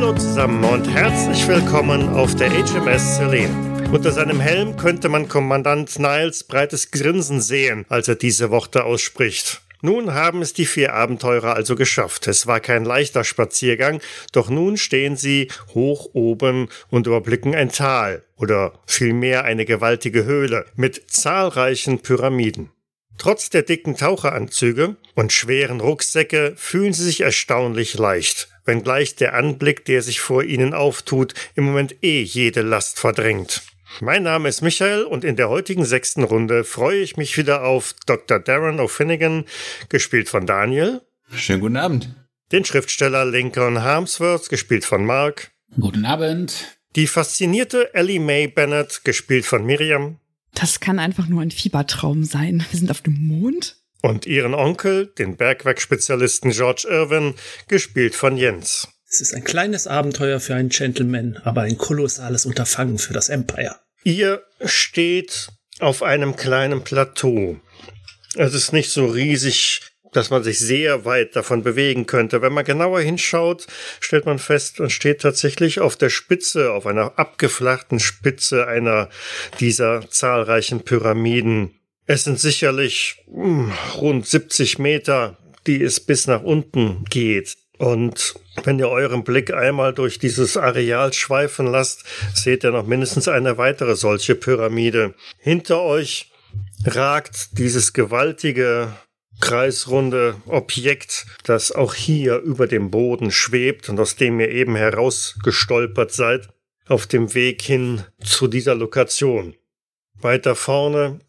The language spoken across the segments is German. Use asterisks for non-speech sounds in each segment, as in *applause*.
Hallo zusammen und herzlich willkommen auf der HMS Celine. Unter seinem Helm könnte man Kommandant Niles breites Grinsen sehen, als er diese Worte ausspricht. Nun haben es die vier Abenteurer also geschafft. Es war kein leichter Spaziergang, doch nun stehen sie hoch oben und überblicken ein Tal oder vielmehr eine gewaltige Höhle mit zahlreichen Pyramiden. Trotz der dicken Taucheranzüge und schweren Rucksäcke fühlen sie sich erstaunlich leicht, wenngleich der Anblick, der sich vor ihnen auftut, im Moment eh jede Last verdrängt. Mein Name ist Michael und in der heutigen sechsten Runde freue ich mich wieder auf Dr. Darren O'Finnigan, gespielt von Daniel. Schönen guten Abend. Den Schriftsteller Lincoln Harmsworth, gespielt von Mark. Guten Abend. Die faszinierte Ellie Mae Bennett, gespielt von Miriam. Das kann einfach nur ein Fiebertraum sein. Wir sind auf dem Mond. Und ihren Onkel, den Bergwerkspezialisten George Irwin, gespielt von Jens. Es ist ein kleines Abenteuer für einen Gentleman, aber ein kolossales Unterfangen für das Empire. Ihr steht auf einem kleinen Plateau. Es ist nicht so riesig, dass man sich sehr weit davon bewegen könnte. Wenn man genauer hinschaut, stellt man fest, man steht tatsächlich auf der Spitze, auf einer abgeflachten Spitze einer dieser zahlreichen Pyramiden. Es sind sicherlich mh, hm, rund 70 Meter, die es bis nach unten geht. Und wenn ihr euren Blick einmal durch dieses Areal schweifen lasst, seht ihr noch mindestens eine weitere solche Pyramide. Hinter euch ragt dieses gewaltige kreisrunde Objekt, das auch hier über dem Boden schwebt und aus dem ihr eben herausgestolpert seid, auf dem Weg hin zu dieser Lokation. Weiter vorne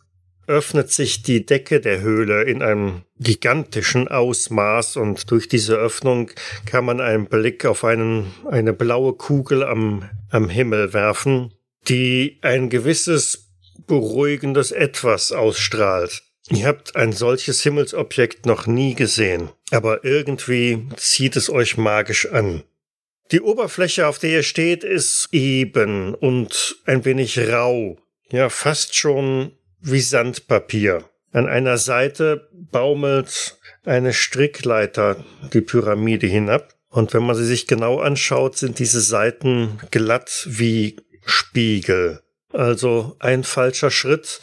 öffnet sich die Decke der Höhle in einem gigantischen Ausmaß und durch diese Öffnung kann man einen Blick auf einen, eine blaue Kugel am, am Himmel werfen, die ein gewisses beruhigendes Etwas ausstrahlt. Ihr habt ein solches Himmelsobjekt noch nie gesehen, aber irgendwie zieht es euch magisch an. Die Oberfläche, auf der ihr steht, ist eben und ein wenig rau, ja fast schon wie Sandpapier. An einer Seite baumelt eine Strickleiter die Pyramide hinab. Und wenn man sie sich genau anschaut, sind diese Seiten glatt wie Spiegel. Also ein falscher Schritt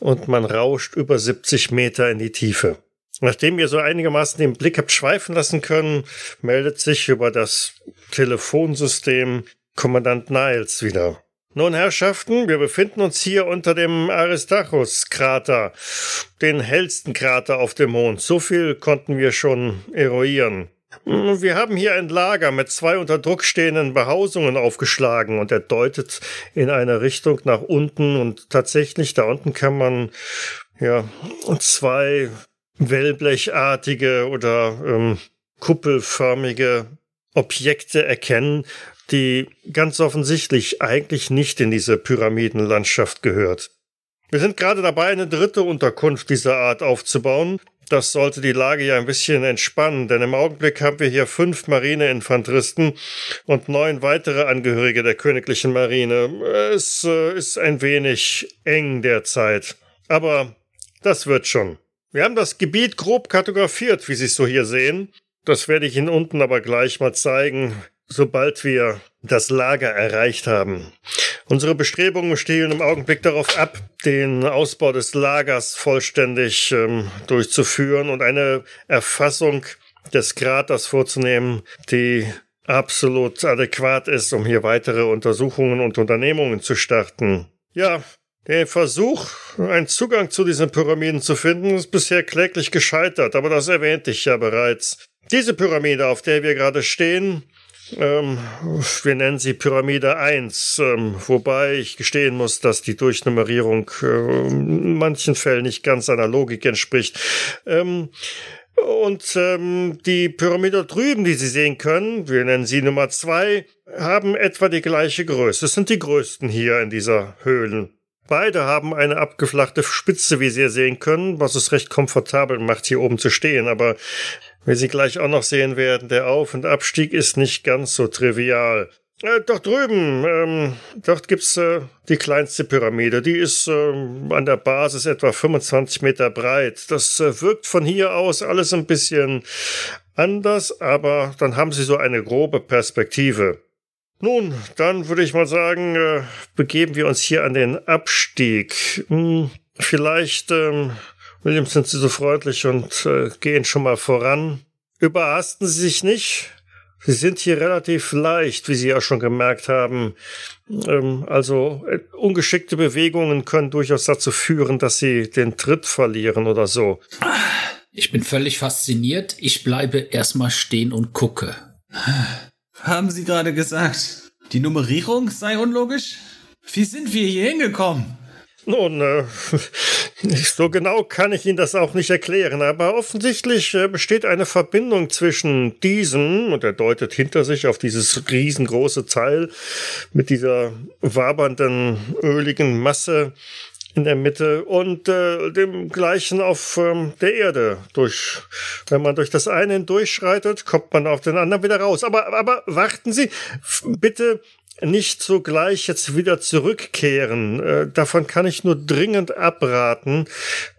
und man rauscht über 70 Meter in die Tiefe. Nachdem ihr so einigermaßen den Blick habt schweifen lassen können, meldet sich über das Telefonsystem Kommandant Niles wieder. Nun, Herrschaften, wir befinden uns hier unter dem Aristarchus-Krater, den hellsten Krater auf dem Mond. So viel konnten wir schon eruieren. Wir haben hier ein Lager mit zwei unter Druck stehenden Behausungen aufgeschlagen und er deutet in eine Richtung nach unten und tatsächlich da unten kann man ja zwei wellblechartige oder ähm, kuppelförmige Objekte erkennen, die ganz offensichtlich eigentlich nicht in diese Pyramidenlandschaft gehört. Wir sind gerade dabei, eine dritte Unterkunft dieser Art aufzubauen. Das sollte die Lage ja ein bisschen entspannen, denn im Augenblick haben wir hier fünf Marineinfanteristen und neun weitere Angehörige der königlichen Marine. Es äh, ist ein wenig eng derzeit. Aber das wird schon. Wir haben das Gebiet grob kartografiert, wie Sie es so hier sehen. Das werde ich Ihnen unten aber gleich mal zeigen, sobald wir das Lager erreicht haben. Unsere Bestrebungen stehen im Augenblick darauf ab, den Ausbau des Lagers vollständig ähm, durchzuführen und eine Erfassung des Kraters vorzunehmen, die absolut adäquat ist, um hier weitere Untersuchungen und Unternehmungen zu starten. Ja, der Versuch, einen Zugang zu diesen Pyramiden zu finden, ist bisher kläglich gescheitert, aber das erwähnte ich ja bereits. Diese Pyramide, auf der wir gerade stehen, ähm, wir nennen sie Pyramide 1, ähm, wobei ich gestehen muss, dass die Durchnummerierung äh, in manchen Fällen nicht ganz einer Logik entspricht. Ähm, und ähm, die Pyramide drüben, die Sie sehen können, wir nennen sie Nummer 2, haben etwa die gleiche Größe. Es sind die größten hier in dieser Höhlen. Beide haben eine abgeflachte Spitze, wie Sie sehen können, was es recht komfortabel macht, hier oben zu stehen. Aber wie Sie gleich auch noch sehen werden, der Auf- und Abstieg ist nicht ganz so trivial. Äh, doch drüben, ähm, dort gibt's äh, die kleinste Pyramide. Die ist äh, an der Basis etwa 25 Meter breit. Das äh, wirkt von hier aus alles ein bisschen anders, aber dann haben Sie so eine grobe Perspektive. Nun, dann würde ich mal sagen, äh, begeben wir uns hier an den Abstieg. Hm, vielleicht, ähm, William, sind Sie so freundlich und äh, gehen schon mal voran. Überhasten Sie sich nicht. Sie sind hier relativ leicht, wie Sie ja schon gemerkt haben. Ähm, also äh, ungeschickte Bewegungen können durchaus dazu führen, dass Sie den Tritt verlieren oder so. Ich bin völlig fasziniert. Ich bleibe erstmal stehen und gucke. Haben Sie gerade gesagt, die Nummerierung sei unlogisch? Wie sind wir hier hingekommen? Nun, äh, *laughs* so genau kann ich Ihnen das auch nicht erklären, aber offensichtlich äh, besteht eine Verbindung zwischen diesem, und er deutet hinter sich auf dieses riesengroße Teil mit dieser wabernden, öligen Masse in der Mitte und äh, dem gleichen auf ähm, der Erde. Durch, wenn man durch das eine hindurchschreitet, kommt man auf den anderen wieder raus. Aber, aber warten Sie, bitte nicht sogleich jetzt wieder zurückkehren. Äh, davon kann ich nur dringend abraten,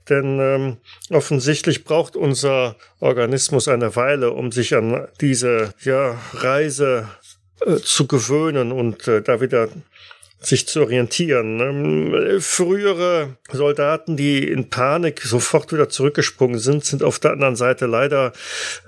denn ähm, offensichtlich braucht unser Organismus eine Weile, um sich an diese ja, Reise äh, zu gewöhnen und äh, da wieder sich zu orientieren. Ähm, frühere Soldaten, die in Panik sofort wieder zurückgesprungen sind, sind auf der anderen Seite leider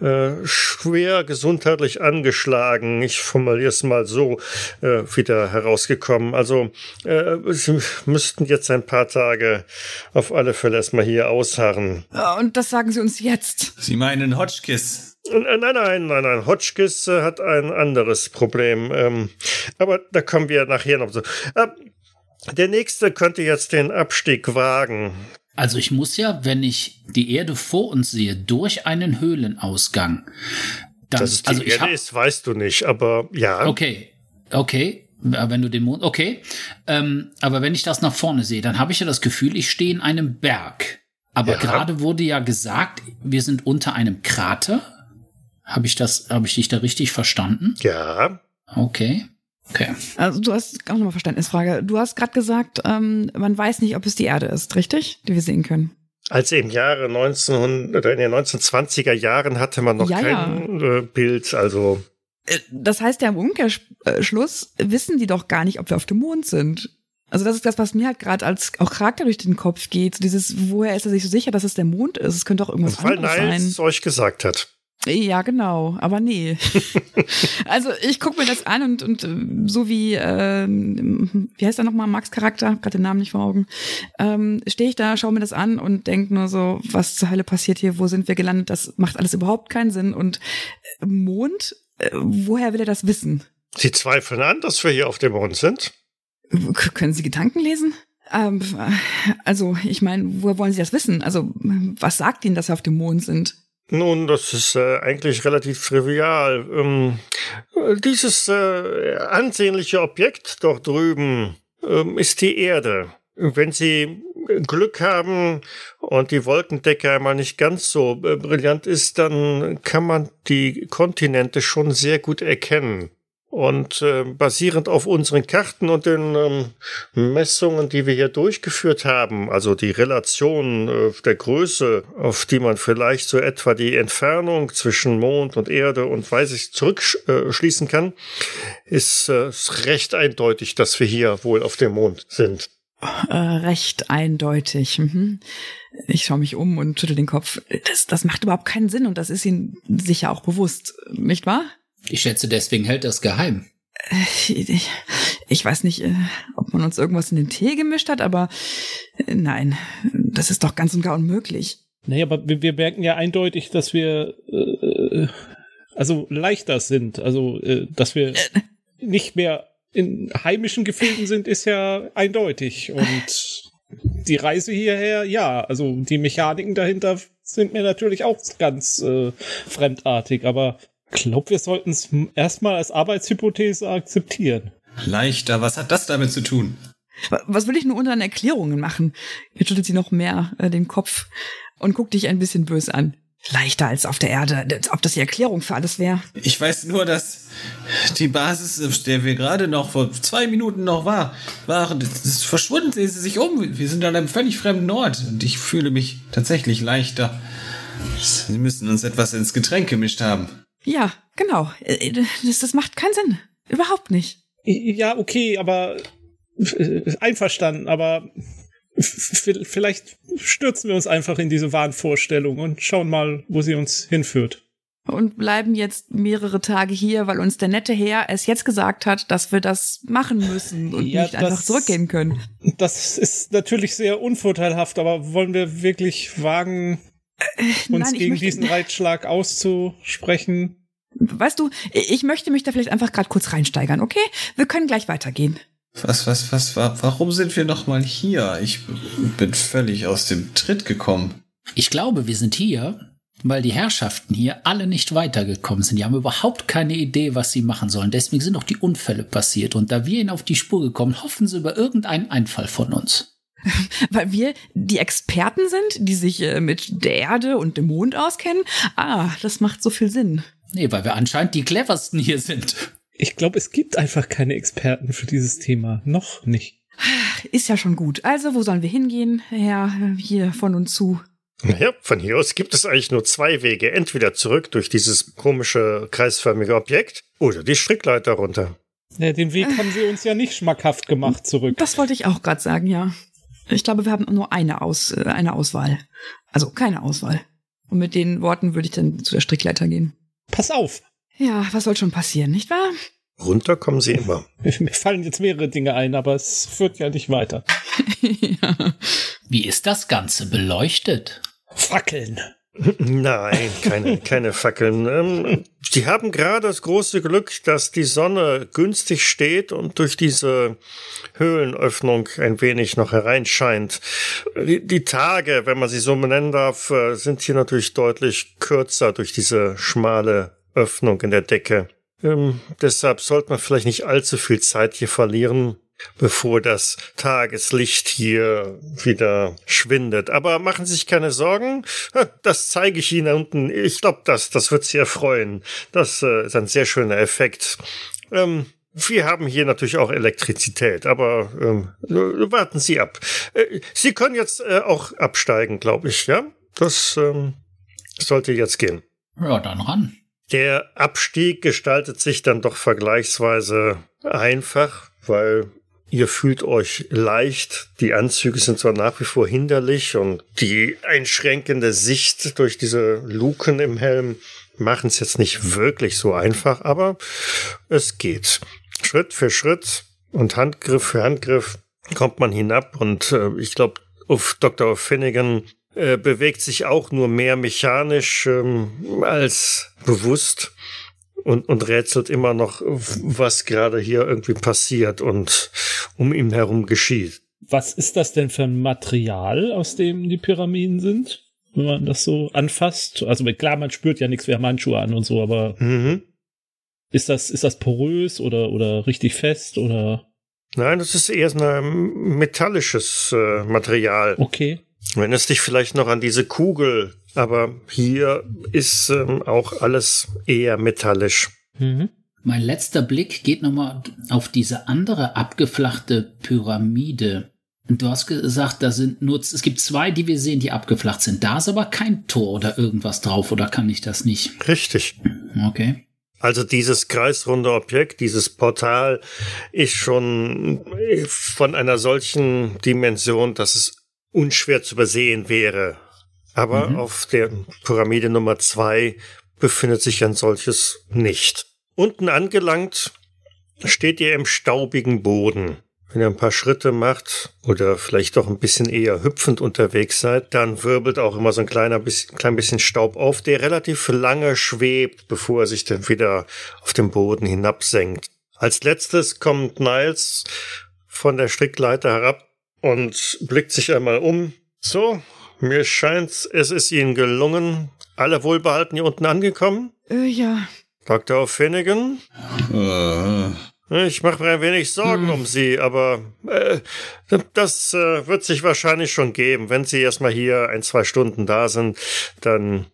äh, schwer gesundheitlich angeschlagen. Ich formuliere es mal so äh, wieder herausgekommen. Also äh, sie müssten jetzt ein paar Tage auf alle Fälle erstmal hier ausharren. Und das sagen Sie uns jetzt. Sie meinen Hotchkiss. Äh, nein, nein, nein, nein. Hotchkiss äh, hat ein anderes Problem. Ähm, aber da kommen wir nachher noch so. Äh, der nächste könnte jetzt den Abstieg wagen. Also ich muss ja, wenn ich die Erde vor uns sehe, durch einen Höhlenausgang. Dann, Dass es die also Erde hab, ist, weißt du nicht, aber ja. Okay, okay. Wenn du den Mond, okay. Ähm, aber wenn ich das nach vorne sehe, dann habe ich ja das Gefühl, ich stehe in einem Berg. Aber ja. gerade wurde ja gesagt, wir sind unter einem Krater. Habe ich das, habe ich dich da richtig verstanden? Ja. Okay. Okay. Also du hast auch nochmal Verständnisfrage. Du hast gerade gesagt, ähm, man weiß nicht, ob es die Erde ist, richtig? Die wir sehen können. Als im Jahre 1900 oder in den 1920er Jahren hatte man noch ja, kein ja. Äh, Bild, also. Äh, das heißt ja im Umkehrschluss wissen die doch gar nicht, ob wir auf dem Mond sind. Also das ist das, was mir halt gerade als auch Charakter durch den Kopf geht. So dieses, woher ist er sich so sicher, dass es der Mond ist? Es könnte auch irgendwas Weil anderes Niles sein. es euch gesagt hat. Ja, genau, aber nee. *laughs* also ich gucke mir das an und, und äh, so wie, ähm, wie heißt er nochmal, Max Charakter, gerade den Namen nicht vor Augen, ähm, stehe ich da, schaue mir das an und denke nur so, was zur Hölle passiert hier, wo sind wir gelandet, das macht alles überhaupt keinen Sinn. Und äh, Mond, äh, woher will er das wissen? Sie zweifeln an, dass wir hier auf dem Mond sind? K können Sie Gedanken lesen? Ähm, also, ich meine, woher wollen Sie das wissen? Also, was sagt Ihnen, dass wir auf dem Mond sind? Nun, das ist äh, eigentlich relativ trivial. Ähm, äh, dieses äh, ansehnliche Objekt dort drüben ähm, ist die Erde. Wenn Sie Glück haben und die Wolkendecke einmal nicht ganz so äh, brillant ist, dann kann man die Kontinente schon sehr gut erkennen. Und äh, basierend auf unseren Karten und den ähm, Messungen, die wir hier durchgeführt haben, also die Relation äh, der Größe, auf die man vielleicht so etwa die Entfernung zwischen Mond und Erde und weiß ich zurückschließen äh, kann, ist äh, recht eindeutig, dass wir hier wohl auf dem Mond sind. Äh, recht eindeutig. Mhm. Ich schaue mich um und schüttel den Kopf. Das, das macht überhaupt keinen Sinn und das ist Ihnen sicher auch bewusst, nicht wahr? Ich schätze, deswegen hält das geheim. Ich, ich weiß nicht, äh, ob man uns irgendwas in den Tee gemischt hat, aber äh, nein, das ist doch ganz und gar unmöglich. Nee, aber wir, wir merken ja eindeutig, dass wir äh, also leichter sind. Also, äh, dass wir äh. nicht mehr in heimischen Gefilden sind, ist ja eindeutig. Und die Reise hierher, ja, also die Mechaniken dahinter sind mir natürlich auch ganz äh, fremdartig, aber glaube, wir sollten es erstmal als Arbeitshypothese akzeptieren. Leichter, was hat das damit zu tun? Was will ich nur unter den Erklärungen machen? Jetzt schüttelt sie noch mehr äh, den Kopf und guckt dich ein bisschen böse an. Leichter als auf der Erde, als ob das die Erklärung für alles wäre. Ich weiß nur, dass die Basis, auf der wir gerade noch vor zwei Minuten noch war, waren, ist verschwunden, sehen sie sich um. Wir sind an einem völlig fremden Ort und ich fühle mich tatsächlich leichter. Sie müssen uns etwas ins Getränk gemischt haben. Ja, genau. Äh, Das, das macht keinen Sinn. Überhaupt nicht. Ja, okay, aber äh, einverstanden, aber vielleicht stürzen wir uns einfach in diese Wahnvorstellung und schauen mal, wo sie uns hinführt. Und bleiben jetzt mehrere Tage hier, weil uns der nette Herr es jetzt gesagt hat, dass wir das machen müssen und Ja, nicht einfach das- zurückgehen können. Das ist natürlich sehr unvorteilhaft, aber wollen wir wirklich wagen, uns Nein, gegen möchte- diesen Reitschlag auszusprechen? Weißt du, ich möchte mich da vielleicht einfach gerade kurz reinsteigern, okay? Wir können gleich weitergehen. Was, was, was, wa- warum sind wir noch mal hier? Ich bin völlig aus dem Tritt gekommen. Ich glaube, wir sind hier, weil die Herrschaften hier alle nicht weitergekommen sind. Die haben überhaupt keine Idee, was sie machen sollen. Deswegen sind auch die Unfälle passiert. Und da wir ihnen auf die Spur gekommen, hoffen sie über irgendeinen Einfall von uns. *laughs* Weil wir die Experten sind, die sich äh, mit der Erde und dem Mond auskennen. Ah, das macht so viel Sinn. Nee, weil wir anscheinend die cleversten hier sind. Ich glaube, es gibt einfach keine Experten für dieses Thema. Noch nicht. Ist ja schon gut. Also, wo sollen wir hingehen? Herr, hier von uns zu. Ja, von hier aus gibt es eigentlich nur zwei Wege. Entweder zurück durch dieses komische kreisförmige Objekt oder die Strickleiter runter. Ja, den Weg haben sie uns ja nicht schmackhaft gemacht zurück. Das wollte ich auch gerade sagen, ja. Ich glaube, wir haben nur eine, Aus, äh, eine Auswahl. Also keine Auswahl. Und mit den Worten würde ich dann zu der Strickleiter gehen. Pass auf, Ja, was soll schon passieren, nicht wahr? Runter kommen sie immer. *laughs* mir fallen jetzt mehrere Dinge ein, aber es führt ja nicht weiter. *laughs* ja. Wie ist das Ganze beleuchtet? Fackeln. Nein, keine, keine Fackeln. Ähm, die haben gerade das große Glück, dass die Sonne günstig steht und durch diese Höhlenöffnung ein wenig noch hereinscheint. Die, die Tage, wenn man sie so nennen darf, äh, sind hier natürlich deutlich kürzer durch diese schmale Öffnung in der Decke. Ähm, deshalb sollte man vielleicht nicht allzu viel Zeit hier verlieren, bevor das Tageslicht hier wieder schwindet. Aber machen Sie sich keine Sorgen, das zeige ich Ihnen unten. Ich glaube, das, das wird Sie erfreuen. Das äh, ist ein sehr schöner Effekt. Ähm, wir haben hier natürlich auch Elektrizität, aber ähm, äh, warten Sie ab. Äh, Sie können jetzt äh, auch absteigen, glaube ich, ja? Das ähm, sollte jetzt gehen. Ja, dann ran. Der Abstieg gestaltet sich dann doch vergleichsweise einfach, weil ihr fühlt euch leicht. Die Anzüge sind zwar nach wie vor hinderlich und die einschränkende Sicht durch diese Luken im Helm machen es jetzt nicht wirklich so einfach, aber es geht. Schritt für Schritt und Handgriff für Handgriff kommt man hinab und äh, ich glaube, auf Dr. Finnegan äh, bewegt sich auch nur mehr mechanisch ähm, als bewusst und, und rätselt immer noch, was gerade hier irgendwie passiert und um ihn herum geschieht. Was ist das denn für ein Material, aus dem die Pyramiden sind? Wenn man das so anfasst. Also klar, man spürt ja nichts, wir haben Handschuhe an und so, aber Mhm. ist das, ist das porös oder, oder richtig fest oder Nein, das ist eher so ein metallisches äh, Material. okay? Erinnerst dich vielleicht noch an diese Kugel, aber hier ist ähm, auch alles eher metallisch. Mhm. Mein letzter Blick geht nochmal auf diese andere abgeflachte Pyramide. Und du hast gesagt, da sind nur, es gibt zwei, die wir sehen, die abgeflacht sind. Da ist aber kein Tor oder irgendwas drauf, oder kann ich das nicht? Richtig. Okay. Also dieses kreisrunde Objekt, dieses Portal ist schon von einer solchen Dimension, dass es unschwer zu übersehen wäre. Aber Mhm. auf der Pyramide Nummer zwei befindet sich ein solches nicht. Unten angelangt steht ihr im staubigen Boden. Wenn ihr ein paar Schritte macht oder vielleicht doch ein bisschen eher hüpfend unterwegs seid, dann wirbelt auch immer so ein kleiner bisschen, klein bisschen Staub auf, der relativ lange schwebt, bevor er sich dann wieder auf den Boden hinabsenkt. Als letztes kommt Niles von der Strickleiter herab und blickt sich einmal um. So, mir scheint, es ist Ihnen gelungen. Alle wohlbehalten hier unten angekommen? Äh, ja. Dr. Finnegan? Äh, Ich mache mir ein wenig Sorgen um Sie, aber äh, das äh, wird sich wahrscheinlich schon geben. Wenn Sie erstmal hier ein, zwei Stunden da sind, dann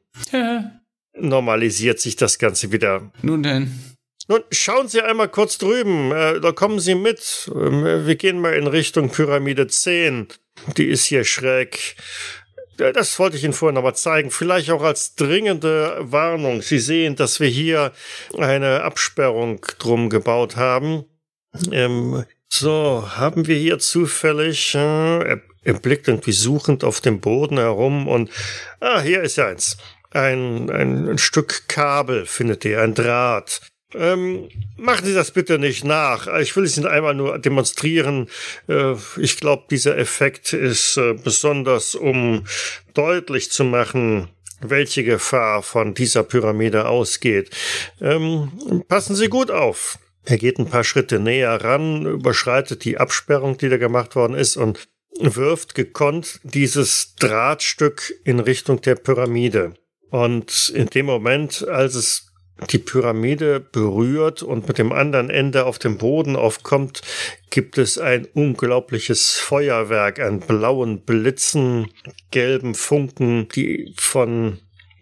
normalisiert sich das Ganze wieder. nun denn. Nun, schauen Sie einmal kurz drüben. Äh, da kommen Sie mit. Ähm, wir gehen mal in Richtung Pyramide 10. Die ist hier schräg. Das wollte ich Ihnen vorhin nochmal zeigen, vielleicht auch als dringende Warnung. Sie sehen, dass wir hier eine Absperrung drum gebaut haben. Ähm, so, haben wir hier zufällig, äh, er, er blickt irgendwie suchend auf dem Boden herum und, ah, hier ist ja eins. Ein, ein, ein Stück Kabel findet ihr, ein Draht. Ähm, machen Sie das bitte nicht nach. Ich will es Ihnen einmal nur demonstrieren. Äh, ich glaube, dieser Effekt ist äh, besonders, um deutlich zu machen, welche Gefahr von dieser Pyramide ausgeht. Ähm, passen Sie gut auf. Er geht ein paar Schritte näher ran, überschreitet die Absperrung, die da gemacht worden ist und wirft gekonnt dieses Drahtstück in Richtung der Pyramide. Und in dem Moment, als es die Pyramide berührt und mit dem anderen Ende auf dem Boden aufkommt, gibt es ein unglaubliches Feuerwerk an blauen Blitzen, gelben Funken, die von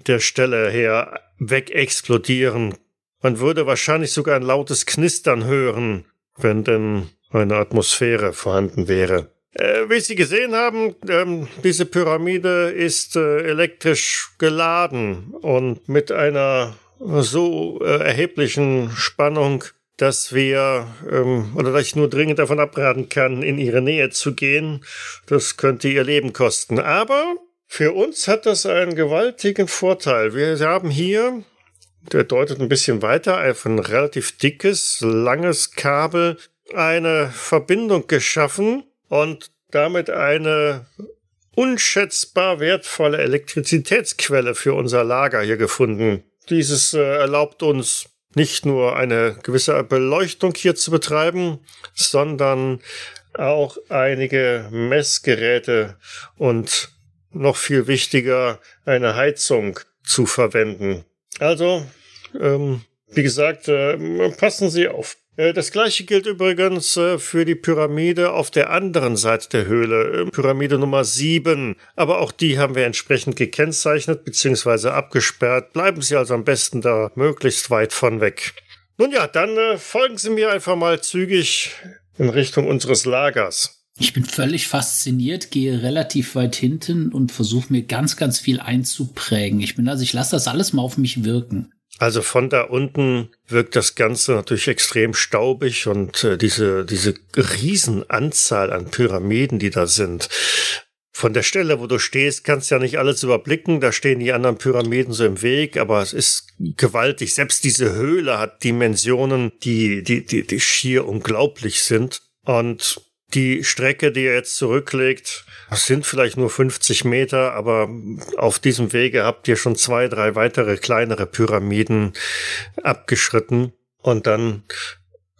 der Stelle her wegexplodieren. Man würde wahrscheinlich sogar ein lautes Knistern hören, wenn denn eine Atmosphäre vorhanden wäre. Äh, wie Sie gesehen haben, ähm, diese Pyramide ist äh, elektrisch geladen und mit einer so äh, erheblichen Spannung, dass wir ähm, oder dass ich nur dringend davon abraten kann, in ihre Nähe zu gehen. Das könnte ihr Leben kosten. Aber für uns hat das einen gewaltigen Vorteil. Wir haben hier, der deutet ein bisschen weiter, ein relativ dickes, langes Kabel, eine Verbindung geschaffen und damit eine unschätzbar wertvolle Elektrizitätsquelle für unser Lager hier gefunden. Dieses äh, erlaubt uns nicht nur eine gewisse Beleuchtung hier zu betreiben, sondern auch einige Messgeräte und noch viel wichtiger eine Heizung zu verwenden. Also, ähm, wie gesagt, äh, passen Sie auf. Äh, das gleiche gilt übrigens äh, für die Pyramide auf der anderen Seite der Höhle, äh, Pyramide Nummer 7. Aber auch die haben wir entsprechend gekennzeichnet bzw. abgesperrt. Bleiben Sie also am besten da möglichst weit von weg. Nun ja, dann folgen Sie mir einfach mal zügig in Richtung unseres Lagers. Ich bin völlig fasziniert, gehe relativ weit hinten und versuche mir ganz, ganz viel einzuprägen. Ich bin also, ich lasse das alles mal auf mich wirken. Also von da unten wirkt das Ganze natürlich extrem staubig und äh, diese, diese Riesenanzahl an Pyramiden, die da sind. Von der Stelle, wo du stehst, kannst ja nicht alles überblicken. Da stehen die anderen Pyramiden so im Weg, aber es ist gewaltig. Selbst diese Höhle hat Dimensionen, die, die, die, die schier unglaublich sind. Und die Strecke, die er jetzt zurücklegt, sind vielleicht nur 50 Meter, aber auf diesem Wege habt ihr schon zwei, drei weitere kleinere Pyramiden abgeschritten und dann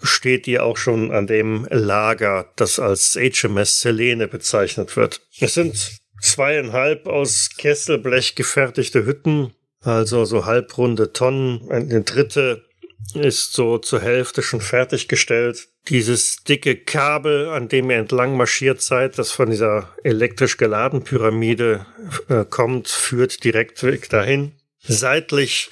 steht ihr auch schon an dem Lager, das als HMS Selene bezeichnet wird. Es sind zweieinhalb aus Kesselblech gefertigte Hütten, also so halbrunde Tonnen. Eine dritte ist so zur Hälfte schon fertiggestellt. Dieses dicke Kabel, an dem ihr entlang marschiert seid, das von dieser elektrisch geladenen Pyramide äh, kommt, führt direkt weg dahin. Seitlich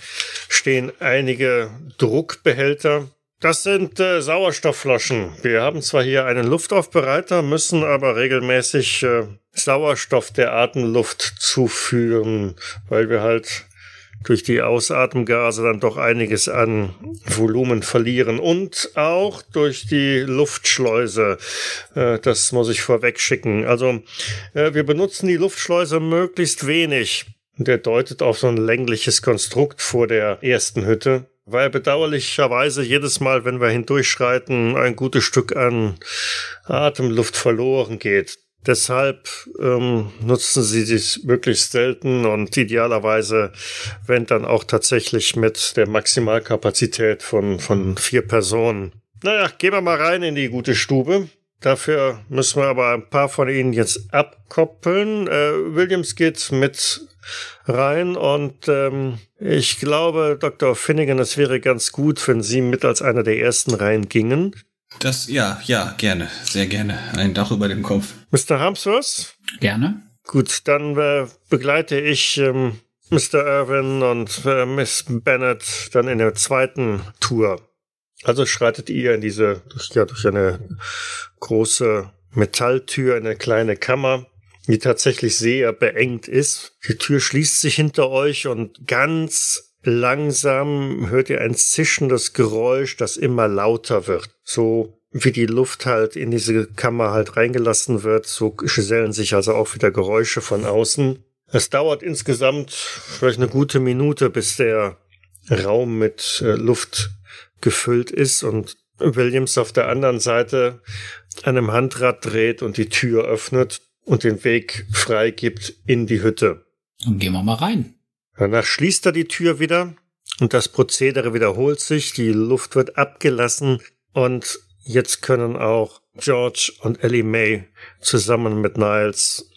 stehen einige Druckbehälter. Das sind äh, Sauerstoffflaschen. Wir haben zwar hier einen Luftaufbereiter, müssen aber regelmäßig äh, Sauerstoff der Atemluft zuführen, weil wir halt durch die Ausatmgase dann doch einiges an Volumen verlieren und auch durch die Luftschleuse. Äh, das muss ich vorweg schicken. Also äh, wir benutzen die Luftschleuse möglichst wenig. Der deutet auf so ein längliches Konstrukt vor der ersten Hütte weil bedauerlicherweise jedes Mal, wenn wir hindurchschreiten, ein gutes Stück an Atemluft verloren geht. Deshalb ähm, nutzen sie dies möglichst selten und idealerweise, wenn dann auch tatsächlich mit der Maximalkapazität von, von vier Personen. Naja, gehen wir mal rein in die gute Stube. Dafür müssen wir aber ein paar von ihnen jetzt abkoppeln. Äh, Williams geht mit rein und ähm, ich glaube, Dr. Finnegan, es wäre ganz gut, wenn Sie mit als einer der ersten reingingen. Das, ja, ja, gerne, sehr gerne. Ein Dach über dem Kopf. Mr. Harmsworth? Gerne. Gut, dann äh, begleite ich ähm, Mr. Irwin und äh, Miss Bennett dann in der zweiten Tour. Also schreitet ihr in diese, durch, ja, durch eine große Metalltür in eine kleine Kammer. die tatsächlich sehr beengt ist. Die Tür schließt sich hinter euch und ganz langsam hört ihr ein zischendes Geräusch, das immer lauter wird. So wie die Luft halt in diese Kammer halt reingelassen wird, so gesellen sich also auch wieder Geräusche von außen. Es dauert insgesamt vielleicht eine gute Minute, bis der Raum mit äh, Luft gefüllt ist und Williams auf der anderen Seite an einem Handrad dreht und die Tür öffnet und den Weg freigibt in die Hütte. Dann gehen wir mal rein. Danach schließt er die Tür wieder und das Prozedere wiederholt sich, die Luft wird abgelassen und jetzt können auch George und Ellie May zusammen mit Niles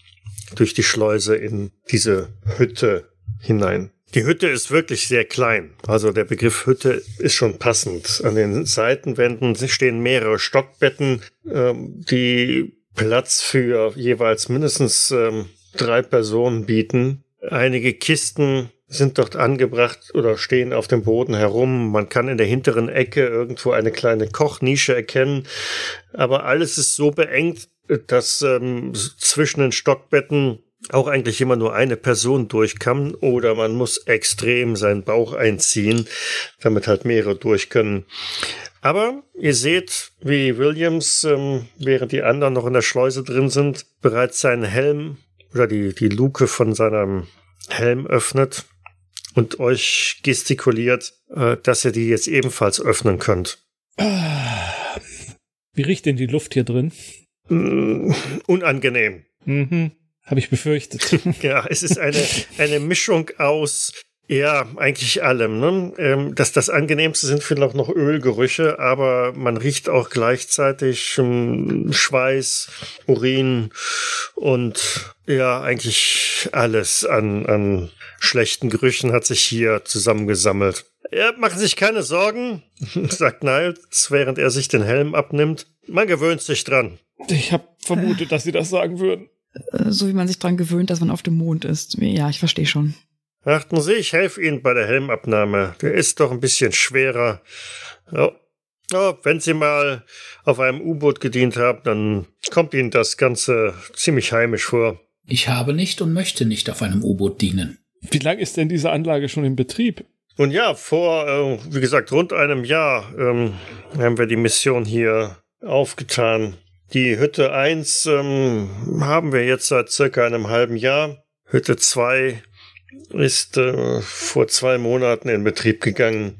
durch die Schleuse in diese Hütte hinein. Die Hütte ist wirklich sehr klein. Also der Begriff Hütte ist schon passend. An den Seitenwänden stehen mehrere Stockbetten, ähm, die Platz für jeweils mindestens ähm, drei Personen bieten. Einige Kisten sind dort angebracht oder stehen auf dem Boden herum. Man kann in der hinteren Ecke irgendwo eine kleine Kochnische erkennen. Aber alles ist so beengt, dass ähm, zwischen den Stockbetten auch eigentlich immer nur eine Person durch kann oder man muss extrem seinen Bauch einziehen, damit halt mehrere durch können. Aber ihr seht, wie Williams, ähm, während die anderen noch in der Schleuse drin sind, bereits seinen Helm oder die, die Luke von seinem Helm öffnet und euch gestikuliert, äh, dass ihr die jetzt ebenfalls öffnen könnt. Wie riecht denn die Luft hier drin? Mm, unangenehm. Mhm. Habe ich befürchtet. *laughs* ja, es ist eine, eine Mischung aus ja, eigentlich allem. Ne? Ähm, das, das angenehmste sind vielleicht noch Ölgerüche, aber man riecht auch gleichzeitig ähm, Schweiß, Urin und ja, eigentlich alles an, an schlechten Gerüchen hat sich hier zusammengesammelt. Ja, machen sich keine Sorgen, *laughs* sagt Niles, während er sich den Helm abnimmt. Man gewöhnt sich dran. Ich habe vermutet, dass Sie das sagen würden. Äh, so wie man sich dran gewöhnt, dass man auf dem Mond ist. Ja, ich verstehe schon. Achten Sie, ich helfe Ihnen bei der Helmabnahme. Der ist doch ein bisschen schwerer. Oh. Oh, wenn Sie mal auf einem U-Boot gedient haben, dann kommt Ihnen das Ganze ziemlich heimisch vor. Ich habe nicht und möchte nicht auf einem U-Boot dienen. Wie lange ist denn diese Anlage schon in Betrieb? Und ja, vor, äh, wie gesagt, rund einem Jahr ähm, haben wir die Mission hier aufgetan. Die Hütte 1 ähm, haben wir jetzt seit circa einem halben Jahr. Hütte 2 ist äh, vor zwei Monaten in Betrieb gegangen.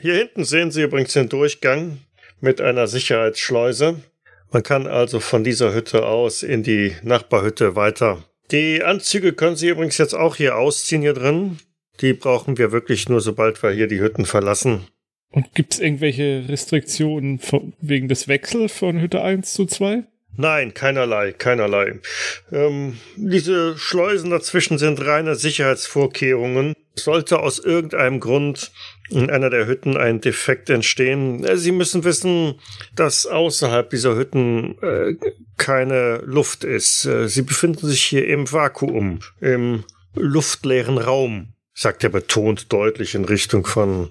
Hier hinten sehen Sie übrigens den Durchgang mit einer Sicherheitsschleuse. Man kann also von dieser Hütte aus in die Nachbarhütte weiter. Die Anzüge können Sie übrigens jetzt auch hier ausziehen hier drin. Die brauchen wir wirklich nur, sobald wir hier die Hütten verlassen. Und gibt es irgendwelche Restriktionen wegen des Wechsels von Hütte 1 zu 2? Nein, keinerlei, keinerlei. Ähm, diese Schleusen dazwischen sind reine Sicherheitsvorkehrungen. Sollte aus irgendeinem Grund in einer der Hütten ein Defekt entstehen, äh, Sie müssen wissen, dass außerhalb dieser Hütten äh, keine Luft ist. Äh, Sie befinden sich hier im Vakuum, im luftleeren Raum, sagt er betont deutlich in Richtung von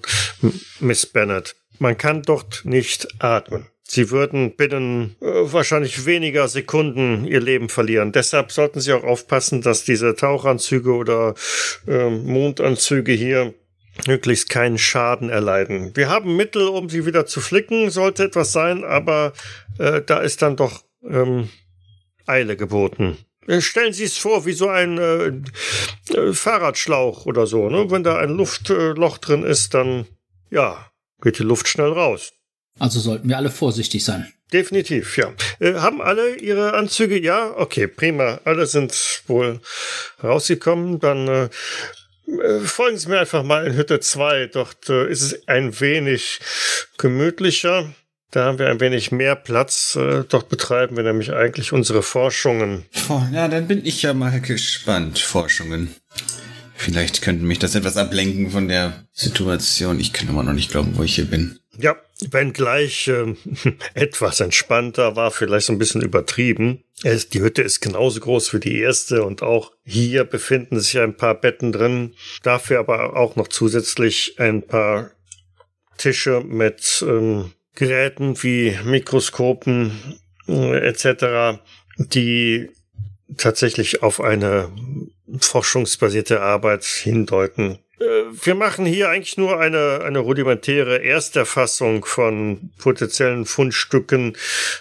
Miss Bennett. Man kann dort nicht atmen. Sie würden binnen äh, wahrscheinlich weniger Sekunden ihr Leben verlieren. Deshalb sollten Sie auch aufpassen, dass diese Tauchanzüge oder äh, Mondanzüge hier möglichst keinen Schaden erleiden. Wir haben Mittel, um sie wieder zu flicken, sollte etwas sein, aber äh, da ist dann doch ähm, Eile geboten. Äh, stellen Sie es vor, wie so ein äh, äh, Fahrradschlauch oder so. Ne? Wenn da ein Luftloch drin ist, dann ja, geht die Luft schnell raus. Also sollten wir alle vorsichtig sein. Definitiv, ja. Äh, haben alle ihre Anzüge? Ja, okay, prima. Alle sind wohl rausgekommen. Dann äh, äh folgen Sie mir einfach mal in Hütte 2. Dort äh, ist es ein wenig gemütlicher. Da haben wir ein wenig mehr Platz. Äh, dort betreiben wir nämlich eigentlich unsere Forschungen. Oh, ja, dann bin ich ja mal gespannt. Forschungen. Vielleicht könnte mich das etwas ablenken von der Situation. Ich kann immer noch nicht glauben, wo ich hier bin. Ja, wenn gleich äh, *laughs* etwas entspannter war, vielleicht so ein bisschen übertrieben. Es, die Hütte ist genauso groß wie die erste und auch hier befinden sich ein paar Betten drin. Dafür aber auch noch zusätzlich ein paar Tische mit ähm, Geräten wie Mikroskopen äh, etc., die tatsächlich auf eine forschungsbasierte Arbeit hindeuten. Äh, wir machen hier eigentlich nur eine, eine rudimentäre Ersterfassung von potenziellen Fundstücken.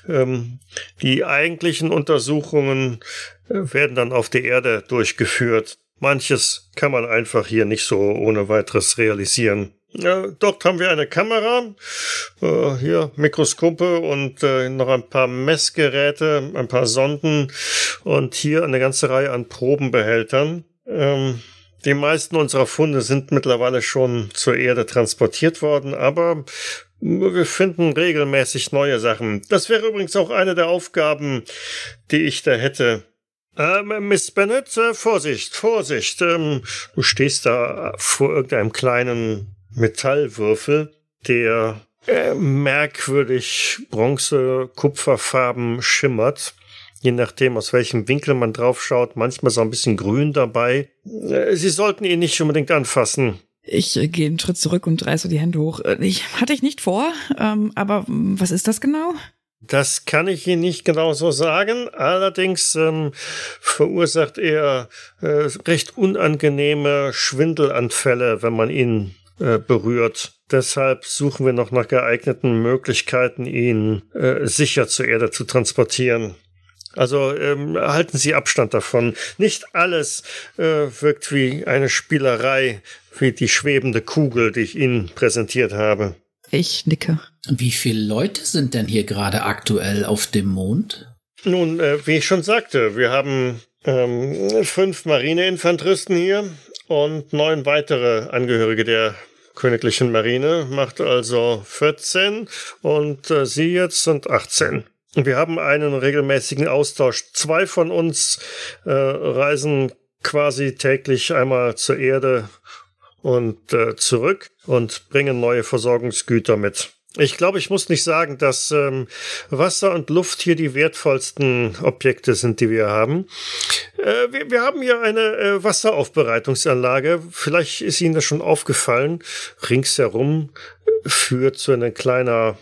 Ähm, die eigentlichen Untersuchungen äh, werden dann auf der Erde durchgeführt. Manches kann man einfach hier nicht so ohne weiteres realisieren. Ja, dort haben wir eine Kamera, äh, hier Mikroskope und äh, noch ein paar Messgeräte, ein paar Sonden und hier eine ganze Reihe an Probenbehältern. Ähm, die meisten unserer Funde sind mittlerweile schon zur Erde transportiert worden, aber wir finden regelmäßig neue Sachen. Das wäre übrigens auch eine der Aufgaben, die ich da hätte. Ähm, Miss Bennett, äh, Vorsicht, Vorsicht. Ähm, du stehst da vor irgendeinem kleinen Metallwürfel, der äh, merkwürdig bronze-kupferfarben schimmert. Je nachdem, aus welchem Winkel man drauf schaut, manchmal so ein bisschen grün dabei. Äh, Sie sollten ihn nicht unbedingt anfassen. Ich äh, gehe einen Schritt zurück und reiße die Hände hoch. Äh, ich hatte ich nicht vor, ähm, aber was ist das genau? Das kann ich Ihnen nicht genau so sagen. Allerdings ähm, verursacht er äh, recht unangenehme Schwindelanfälle, wenn man ihn äh, berührt. Deshalb suchen wir noch nach geeigneten Möglichkeiten, ihn sicher zur Erde zu transportieren. Also ähm, halten Sie Abstand davon. Nicht alles äh, wirkt wie eine Spielerei, wie die schwebende Kugel, die ich Ihnen präsentiert habe. Ich nicke. Wie viele Leute sind denn hier gerade aktuell auf dem Mond? Nun, äh, wie ich schon sagte, wir haben ähm, fünf Marineinfanteristen hier und neun weitere Angehörige der Königlichen Marine, macht also 14 und äh, Sie jetzt sind 18. Wir haben einen regelmäßigen Austausch. Zwei von uns äh, reisen quasi täglich einmal zur Erde und äh, zurück und bringen neue Versorgungsgüter mit. Ich glaube, ich muss nicht sagen, dass ähm, Wasser und Luft hier die wertvollsten Objekte sind, die wir haben. Äh, wir, wir, haben hier eine äh, Wasseraufbereitungsanlage. Vielleicht ist Ihnen das schon aufgefallen. Ringsherum führt so ein kleiner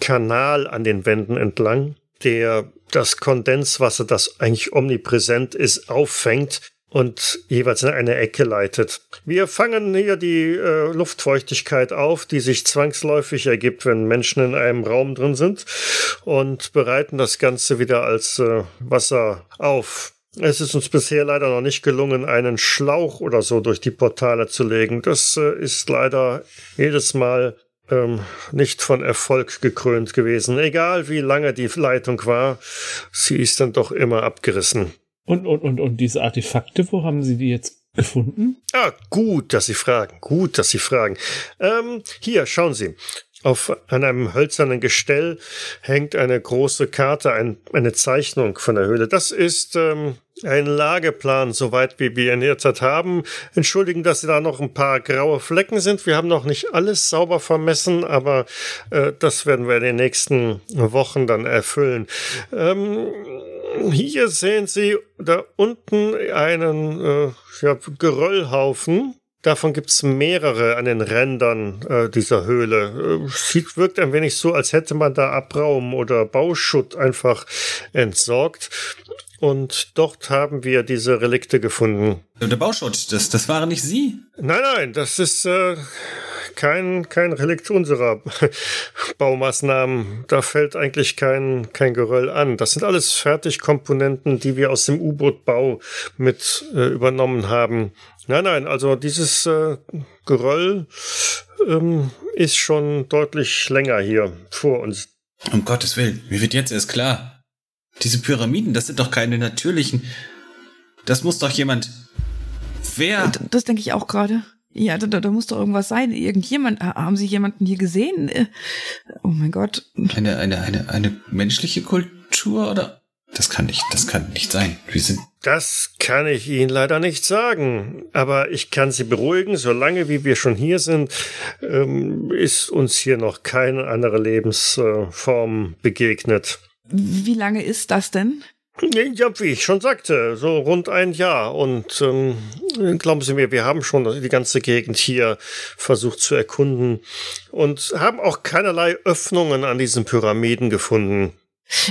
Kanal an den Wänden entlang, der das Kondenswasser, das eigentlich omnipräsent ist, auffängt und jeweils in eine Ecke leitet. Wir fangen hier die äh, Luftfeuchtigkeit auf, die sich zwangsläufig ergibt, wenn Menschen in einem Raum drin sind und bereiten das Ganze wieder als äh, Wasser auf. Es ist uns bisher leider noch nicht gelungen, einen Schlauch oder so durch die Portale zu legen. Das äh, ist leider jedes Mal ähm, nicht von Erfolg gekrönt gewesen. Egal wie lange die Leitung war, sie ist dann doch immer abgerissen. Und, und, und, und diese Artefakte, wo haben Sie die jetzt gefunden? Ah, gut, dass Sie fragen. Gut, dass Sie fragen. Ähm, hier, schauen Sie. Auf einem hölzernen Gestell hängt eine große Karte, ein, eine Zeichnung von der Höhle. Das ist ähm, ein Lageplan, soweit wie wir ihn derzeit haben. Entschuldigen, dass da noch ein paar graue Flecken sind. Wir haben noch nicht alles sauber vermessen, aber äh, das werden wir in den nächsten Wochen dann erfüllen. Ähm, hier sehen Sie da unten einen äh, ja, Geröllhaufen. Davon gibt's mehrere an den Rändern äh, dieser Höhle. Äh, sieht, wirkt ein wenig so, als hätte man da Abraum oder Bauschutt einfach entsorgt. Und dort haben wir diese Relikte gefunden. Der Bauschutt, das, das waren nicht Sie? Nein, nein, das ist äh, kein, kein Relikt unserer *laughs* Baumaßnahmen. Da fällt eigentlich kein, kein Geröll an. Das sind alles Fertigkomponenten, die wir aus dem U-Boot-Bau mit äh, übernommen haben. Nein, nein, also dieses äh, Geröll ähm, ist schon deutlich länger hier vor uns. Um Gottes Willen, mir wird jetzt erst klar. Diese Pyramiden, das sind doch keine natürlichen. Das muss doch jemand. Wer? Das, das denke ich auch gerade. Ja, da, da muss doch irgendwas sein. Irgendjemand, haben Sie jemanden hier gesehen? Äh, oh mein Gott. Eine, eine, eine, eine menschliche Kultur oder? Das kann nicht, das kann nicht sein. Wir sind. Das kann ich Ihnen leider nicht sagen. Aber ich kann Sie beruhigen, solange wie wir schon hier sind, ähm, ist uns hier noch keine andere Lebensform begegnet. Wie lange ist das denn? Ja, wie ich schon sagte, so rund ein Jahr. Und ähm, glauben Sie mir, wir haben schon die ganze Gegend hier versucht zu erkunden und haben auch keinerlei Öffnungen an diesen Pyramiden gefunden.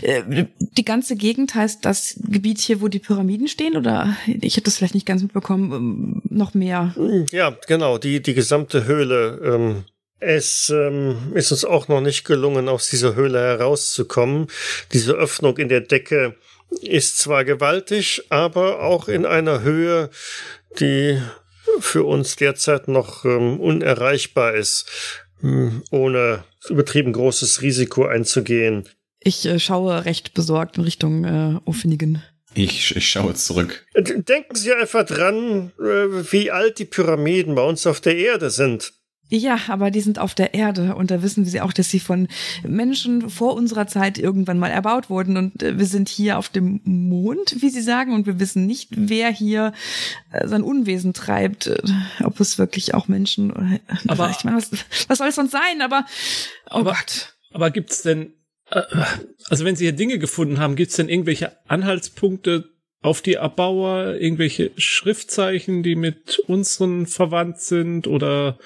Äh, Die ganze Gegend heißt das Gebiet hier, wo die Pyramiden stehen, oder ich habe das vielleicht nicht ganz mitbekommen, ähm, noch mehr. Ja, genau, die, die gesamte Höhle. Ähm, es ähm, ist uns auch noch nicht gelungen, aus dieser Höhle herauszukommen. Diese Öffnung in der Decke ist zwar gewaltig, aber auch in einer Höhe, die für uns derzeit noch ähm, unerreichbar ist, hm, ohne übertrieben großes Risiko einzugehen. Ich äh, schaue recht besorgt in Richtung äh, Ofinnigen. Ich, ich schaue zurück. Denken Sie einfach dran, äh, wie alt die Pyramiden bei uns auf der Erde sind. Ja, aber die sind auf der Erde und da wissen wir sie auch, dass sie von Menschen vor unserer Zeit irgendwann mal erbaut wurden und äh, wir sind hier auf dem Mond, wie Sie sagen, und wir wissen nicht, wer hier äh, sein Unwesen treibt, ob es wirklich auch Menschen. Aber- *laughs* ich meine, was, was soll es sonst sein? Aber oh Aber- Gott. Aber gibt's denn, also wenn Sie hier Dinge gefunden haben, gibt's denn irgendwelche Anhaltspunkte auf die Erbauer, irgendwelche Schriftzeichen, die mit unseren verwandt sind oder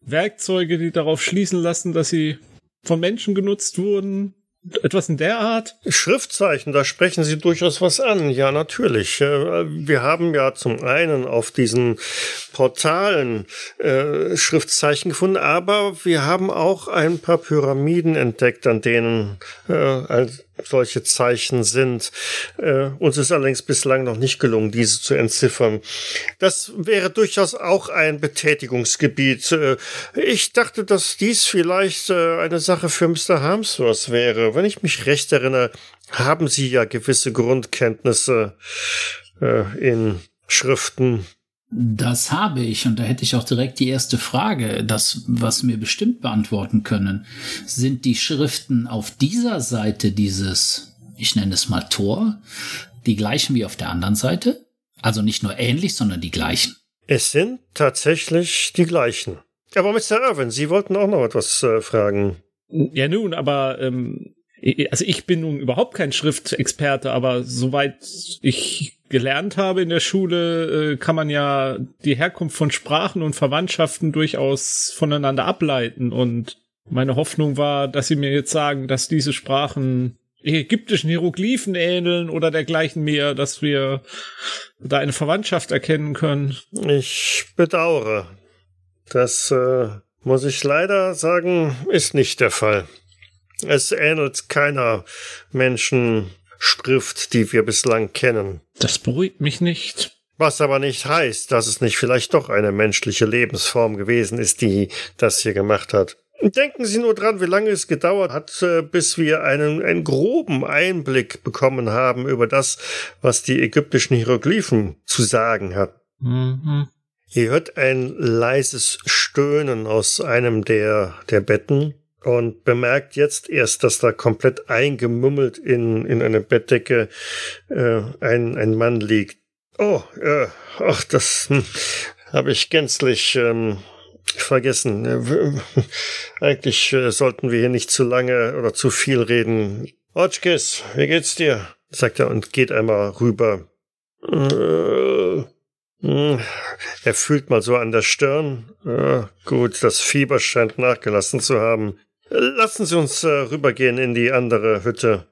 Werkzeuge, die darauf schließen lassen, dass sie von Menschen genutzt wurden? Etwas in der Art? Schriftzeichen, da sprechen Sie durchaus was an. Ja, natürlich. Äh, Wir haben ja zum einen auf diesen Portalen äh, Schriftzeichen gefunden, aber wir haben auch ein paar Pyramiden entdeckt, an denen äh, solche Zeichen sind. Äh, uns ist allerdings bislang noch nicht gelungen, diese zu entziffern. Das wäre durchaus auch ein Betätigungsgebiet. Äh, ich dachte, dass dies vielleicht äh, eine Sache für Mr. Harmsworth wäre. Wenn ich mich recht erinnere, haben Sie ja gewisse Grundkenntnisse äh, in Schriften. Das habe ich und da hätte ich auch direkt die erste Frage, das, was wir bestimmt beantworten können. Sind die Schriften auf dieser Seite dieses, ich nenne es mal Tor, die gleichen wie auf der anderen Seite? Also nicht nur ähnlich, sondern die gleichen. Es sind tatsächlich die gleichen. Aber Mr. Irwin, Sie wollten auch noch etwas äh, fragen. Ja, nun, aber ähm, also ich bin nun überhaupt kein Schriftexperte, aber soweit ich gelernt habe in der Schule, äh, kann man ja die Herkunft von Sprachen und Verwandtschaften durchaus voneinander ableiten. Und meine Hoffnung war, dass sie mir jetzt sagen, dass diese Sprachen ägyptischen Hieroglyphen ähneln oder dergleichen mehr, dass wir da eine Verwandtschaft erkennen können. Ich bedauere. Das äh, muss ich leider sagen, ist nicht der Fall. Es ähnelt keiner Menschenschrift, die wir bislang kennen. Das beruhigt mich nicht. Was aber nicht heißt, dass es nicht vielleicht doch eine menschliche Lebensform gewesen ist, die das hier gemacht hat. Denken Sie nur dran, wie lange es gedauert hat, äh, bis wir einen, einen groben Einblick bekommen haben über das, was die ägyptischen Hieroglyphen zu sagen hatten. Mhm. Ihr hört ein leises Stöhnen aus einem der, der Betten und bemerkt jetzt erst, dass da komplett eingemummelt in, in eine Bettdecke äh, ein, ein Mann liegt. Oh, äh, ach, das hm, habe ich gänzlich ähm, vergessen. Äh, w- Eigentlich äh, sollten wir hier nicht zu lange oder zu viel reden. Hotchkiss, wie geht's dir? sagt er und geht einmal rüber. Äh, hm, Er fühlt mal so an der Stirn. Ja, gut, das Fieber scheint nachgelassen zu haben. Lassen Sie uns äh, rübergehen in die andere Hütte.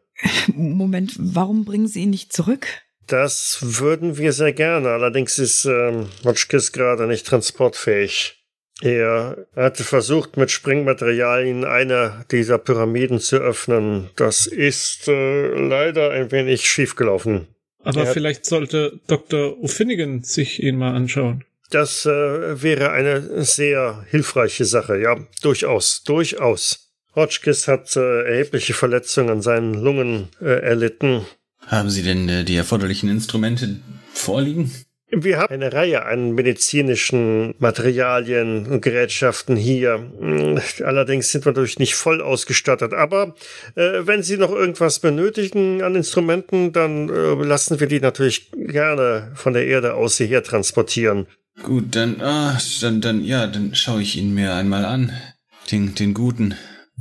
Moment, warum bringen Sie ihn nicht zurück? Das würden wir sehr gerne. Allerdings ist ähm, Hotchkiss gerade nicht transportfähig. Er hatte versucht, mit Springmaterialien eine dieser Pyramiden zu öffnen. Das ist äh, leider ein wenig schiefgelaufen. Aber vielleicht sollte Dr. O'Finnigan sich ihn mal anschauen. Das äh, wäre eine sehr hilfreiche Sache, ja, durchaus, durchaus. Hotchkiss hat äh, erhebliche Verletzungen an seinen Lungen äh, erlitten. Haben Sie denn äh, die erforderlichen Instrumente vorliegen? Wir haben eine Reihe an medizinischen Materialien und Gerätschaften hier. Mm, Allerdings sind wir natürlich nicht voll ausgestattet. Aber äh, wenn Sie noch irgendwas benötigen an Instrumenten, dann äh, lassen wir die natürlich gerne von der Erde aus hierher transportieren. Gut, dann, ah, dann, dann, ja, dann schaue ich ihn mir einmal an. Den, den guten.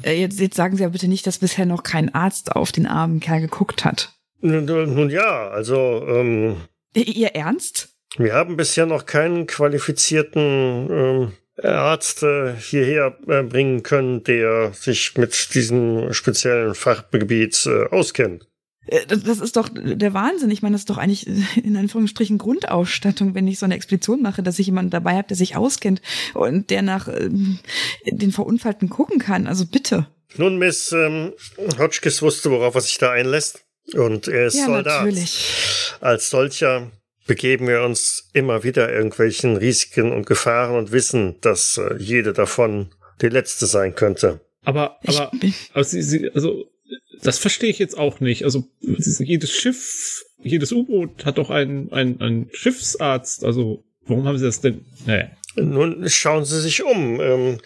Äh, jetzt, jetzt sagen Sie ja bitte nicht, dass bisher noch kein Arzt auf den armen Kerl geguckt hat. Nun, ja, also ähm, I- Ihr Ernst? Wir haben bisher noch keinen qualifizierten ähm, Arzt äh, hierher äh, bringen können, der sich mit diesem speziellen Fachgebiet äh, auskennt. Äh, Das ist doch der Wahnsinn. Ich meine, das ist doch eigentlich in Anführungsstrichen Grundausstattung, wenn ich so eine Expedition mache, dass ich jemanden dabei habe, der sich auskennt und der nach ähm, den Verunfallten gucken kann. Also bitte. Nun, Miss ähm, Hotchkiss wusste, worauf er sich da einlässt. Und er ist Ja, Soldat. natürlich. Als solcher begeben wir uns immer wieder irgendwelchen Risiken und Gefahren und wissen, dass äh, jede davon die letzte sein könnte. Aber, aber, bin- aber sie, sie, also, das verstehe ich jetzt auch nicht. Also, jedes Schiff, jedes U-Boot hat doch einen, einen, einen Schiffsarzt. Also, warum haben sie das denn? Naja. Nun schauen Sie sich um. Ähm,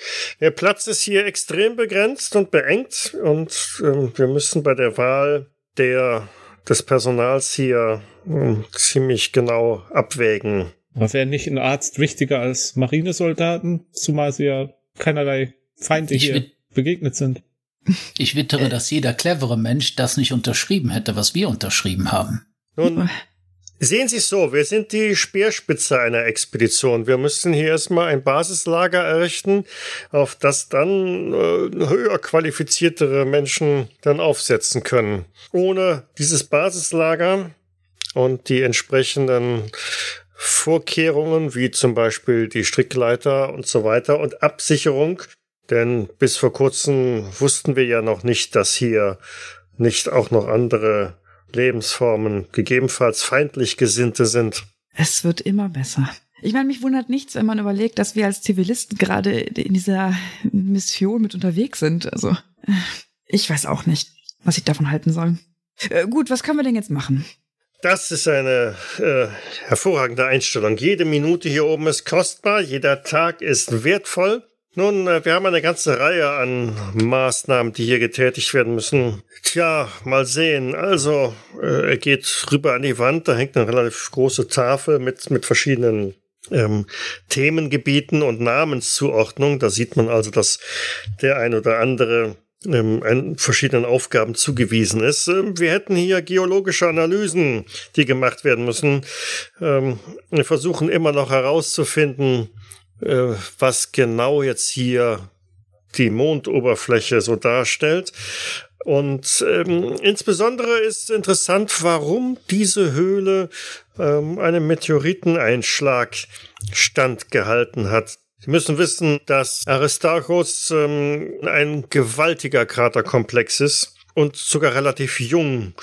der Platz ist hier extrem begrenzt und beengt und ähm, wir müssen bei der Wahl der, des Personals hier ähm, ziemlich genau abwägen. Aber wäre nicht ein Arzt wichtiger als Marinesoldaten, zumal sie ja keinerlei Feinde Ich hier begegnet sind? Ich wittere, dass jeder clevere Mensch das nicht unterschrieben hätte, was wir unterschrieben haben. Nun, sehen Sie es so, wir sind die Speerspitze einer Expedition. Wir müssen hier erstmal ein Basislager errichten, auf das dann äh, höher qualifiziertere Menschen dann aufsetzen können. Ohne dieses Basislager und die entsprechenden Vorkehrungen, wie zum Beispiel die Strickleiter und so weiter und Absicherung, denn bis vor kurzem wussten wir ja noch nicht, dass hier nicht auch noch andere Lebensformen, gegebenenfalls feindlich Gesinnte sind. Es wird immer besser. Ich meine, mich wundert nichts, wenn man überlegt, dass wir als Zivilisten gerade in dieser Mission mit unterwegs sind. Also, äh, ich weiß auch nicht, was ich davon halten soll. Äh, gut, was können wir denn jetzt machen? Das ist eine äh, hervorragende Einstellung. Jede Minute hier oben ist kostbar, jeder Tag ist wertvoll. Nun, äh, wir haben eine ganze Reihe an Maßnahmen, die hier getätigt werden müssen. Tja, mal sehen. Also, äh, er geht rüber an die Wand, da hängt eine relativ große Tafel mit, mit verschiedenen ähm, Themengebieten und Namenszuordnung. Da sieht man also, dass der ein oder andere ähm, verschiedenen Aufgaben zugewiesen ist. Ähm, wir hätten hier geologische Analysen, die gemacht werden müssen. Ähm, wir versuchen immer noch herauszufinden, was genau jetzt hier die Mondoberfläche so darstellt. Und ähm, insbesondere ist interessant, warum diese Höhle ähm, einem Meteoriteneinschlag standgehalten hat. Sie müssen wissen, dass Aristarchus ähm, ein gewaltiger Kraterkomplex ist und sogar relativ jung.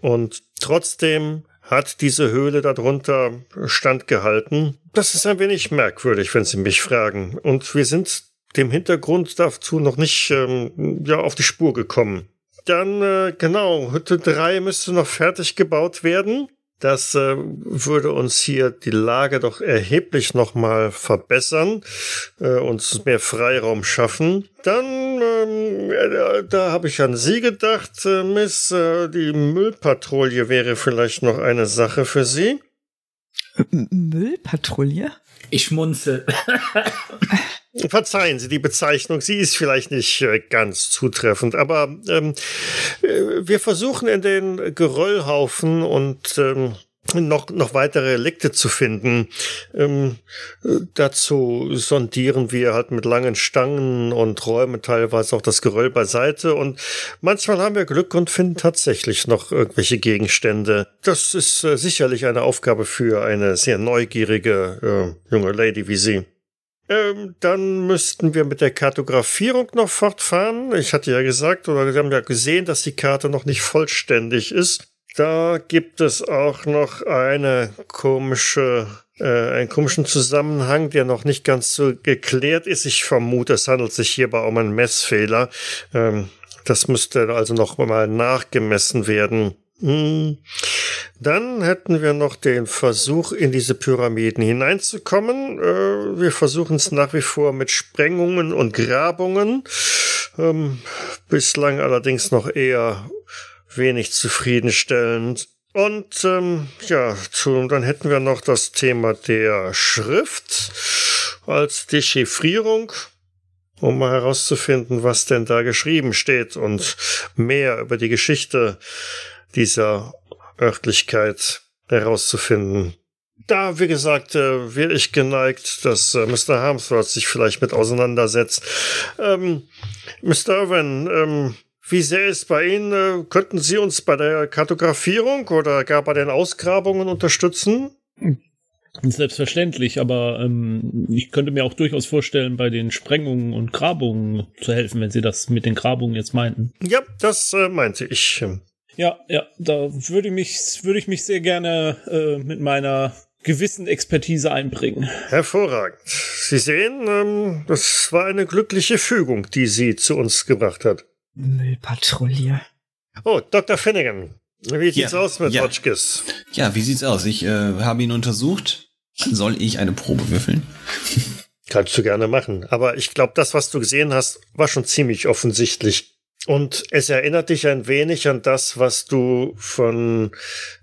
Und trotzdem hat diese Höhle darunter standgehalten. Das ist ein wenig merkwürdig, wenn Sie mich fragen. Und wir sind dem Hintergrund dazu noch nicht ähm, ja, auf die Spur gekommen. Dann, äh, genau, Hütte 3 müsste noch fertig gebaut werden. Das äh, würde uns hier die Lage doch erheblich nochmal verbessern, äh, uns mehr Freiraum schaffen. Dann, ähm, äh, da habe ich an Sie gedacht, äh, Miss, äh, die Müllpatrouille wäre vielleicht noch eine Sache für Sie. M Müllpatrouille? Ich schmunzel. *laughs* Verzeihen Sie die Bezeichnung, sie ist vielleicht nicht äh, ganz zutreffend, aber ähm, äh, wir versuchen in den Geröllhaufen und ähm, noch, noch weitere Relikte zu finden. Ähm, äh, dazu sondieren wir halt mit langen Stangen und räumen teilweise auch das Geröll beiseite und manchmal haben wir Glück und finden tatsächlich noch irgendwelche Gegenstände. Das ist äh, sicherlich eine Aufgabe für eine sehr neugierige äh, junge Lady wie Sie. Ähm, dann müssten wir mit der Kartografierung noch fortfahren. Ich hatte ja gesagt, oder wir haben ja gesehen, dass die Karte noch nicht vollständig ist. Da gibt es auch noch eine komische, äh, einen komischen Zusammenhang, der noch nicht ganz so geklärt ist. Ich vermute, es handelt sich hierbei um einen Messfehler. Ähm, das müsste also noch mal nachgemessen werden. Hm. Dann hätten wir noch den Versuch, in diese Pyramiden hineinzukommen. Äh, wir versuchen es nach wie vor mit Sprengungen und Grabungen. Ähm, bislang allerdings noch eher wenig zufriedenstellend. Und ähm, ja, zu, dann hätten wir noch das Thema der Schrift als Dechiffrierung, um mal herauszufinden, was denn da geschrieben steht und mehr über die Geschichte dieser Örtlichkeit herauszufinden. da, wie gesagt, äh, wäre ich geneigt, dass äh, Mr. Harmsworth sich vielleicht mit auseinandersetzt. Ähm, Mr. Irwin, ähm, wie sähe es bei Ihnen? Äh, könnten Sie uns bei der Kartografierung oder gar bei den Ausgrabungen unterstützen? Selbstverständlich, aber ähm, ich könnte mir auch durchaus vorstellen, bei den Sprengungen und Grabungen zu helfen, wenn Sie das mit den Grabungen jetzt meinten. Ja, das äh, meinte ich. Ja, ja, da würde ich mich, würde ich mich sehr gerne äh, mit meiner gewissen Expertise einbringen. Hervorragend. Sie sehen, ähm, das war eine glückliche Fügung, die Sie zu uns gebracht hat. Müllpatrouille. Oh, Dr. Finnegan. Wie sieht's Ja, aus mit ja. Hotchkiss? Ja, wie sieht's aus? Ich äh, habe ihn untersucht. Soll ich eine Probe würfeln? Kannst du gerne machen. Aber ich glaube, das, was du gesehen hast, war schon ziemlich offensichtlich. Und es erinnert dich ein wenig an das, was du von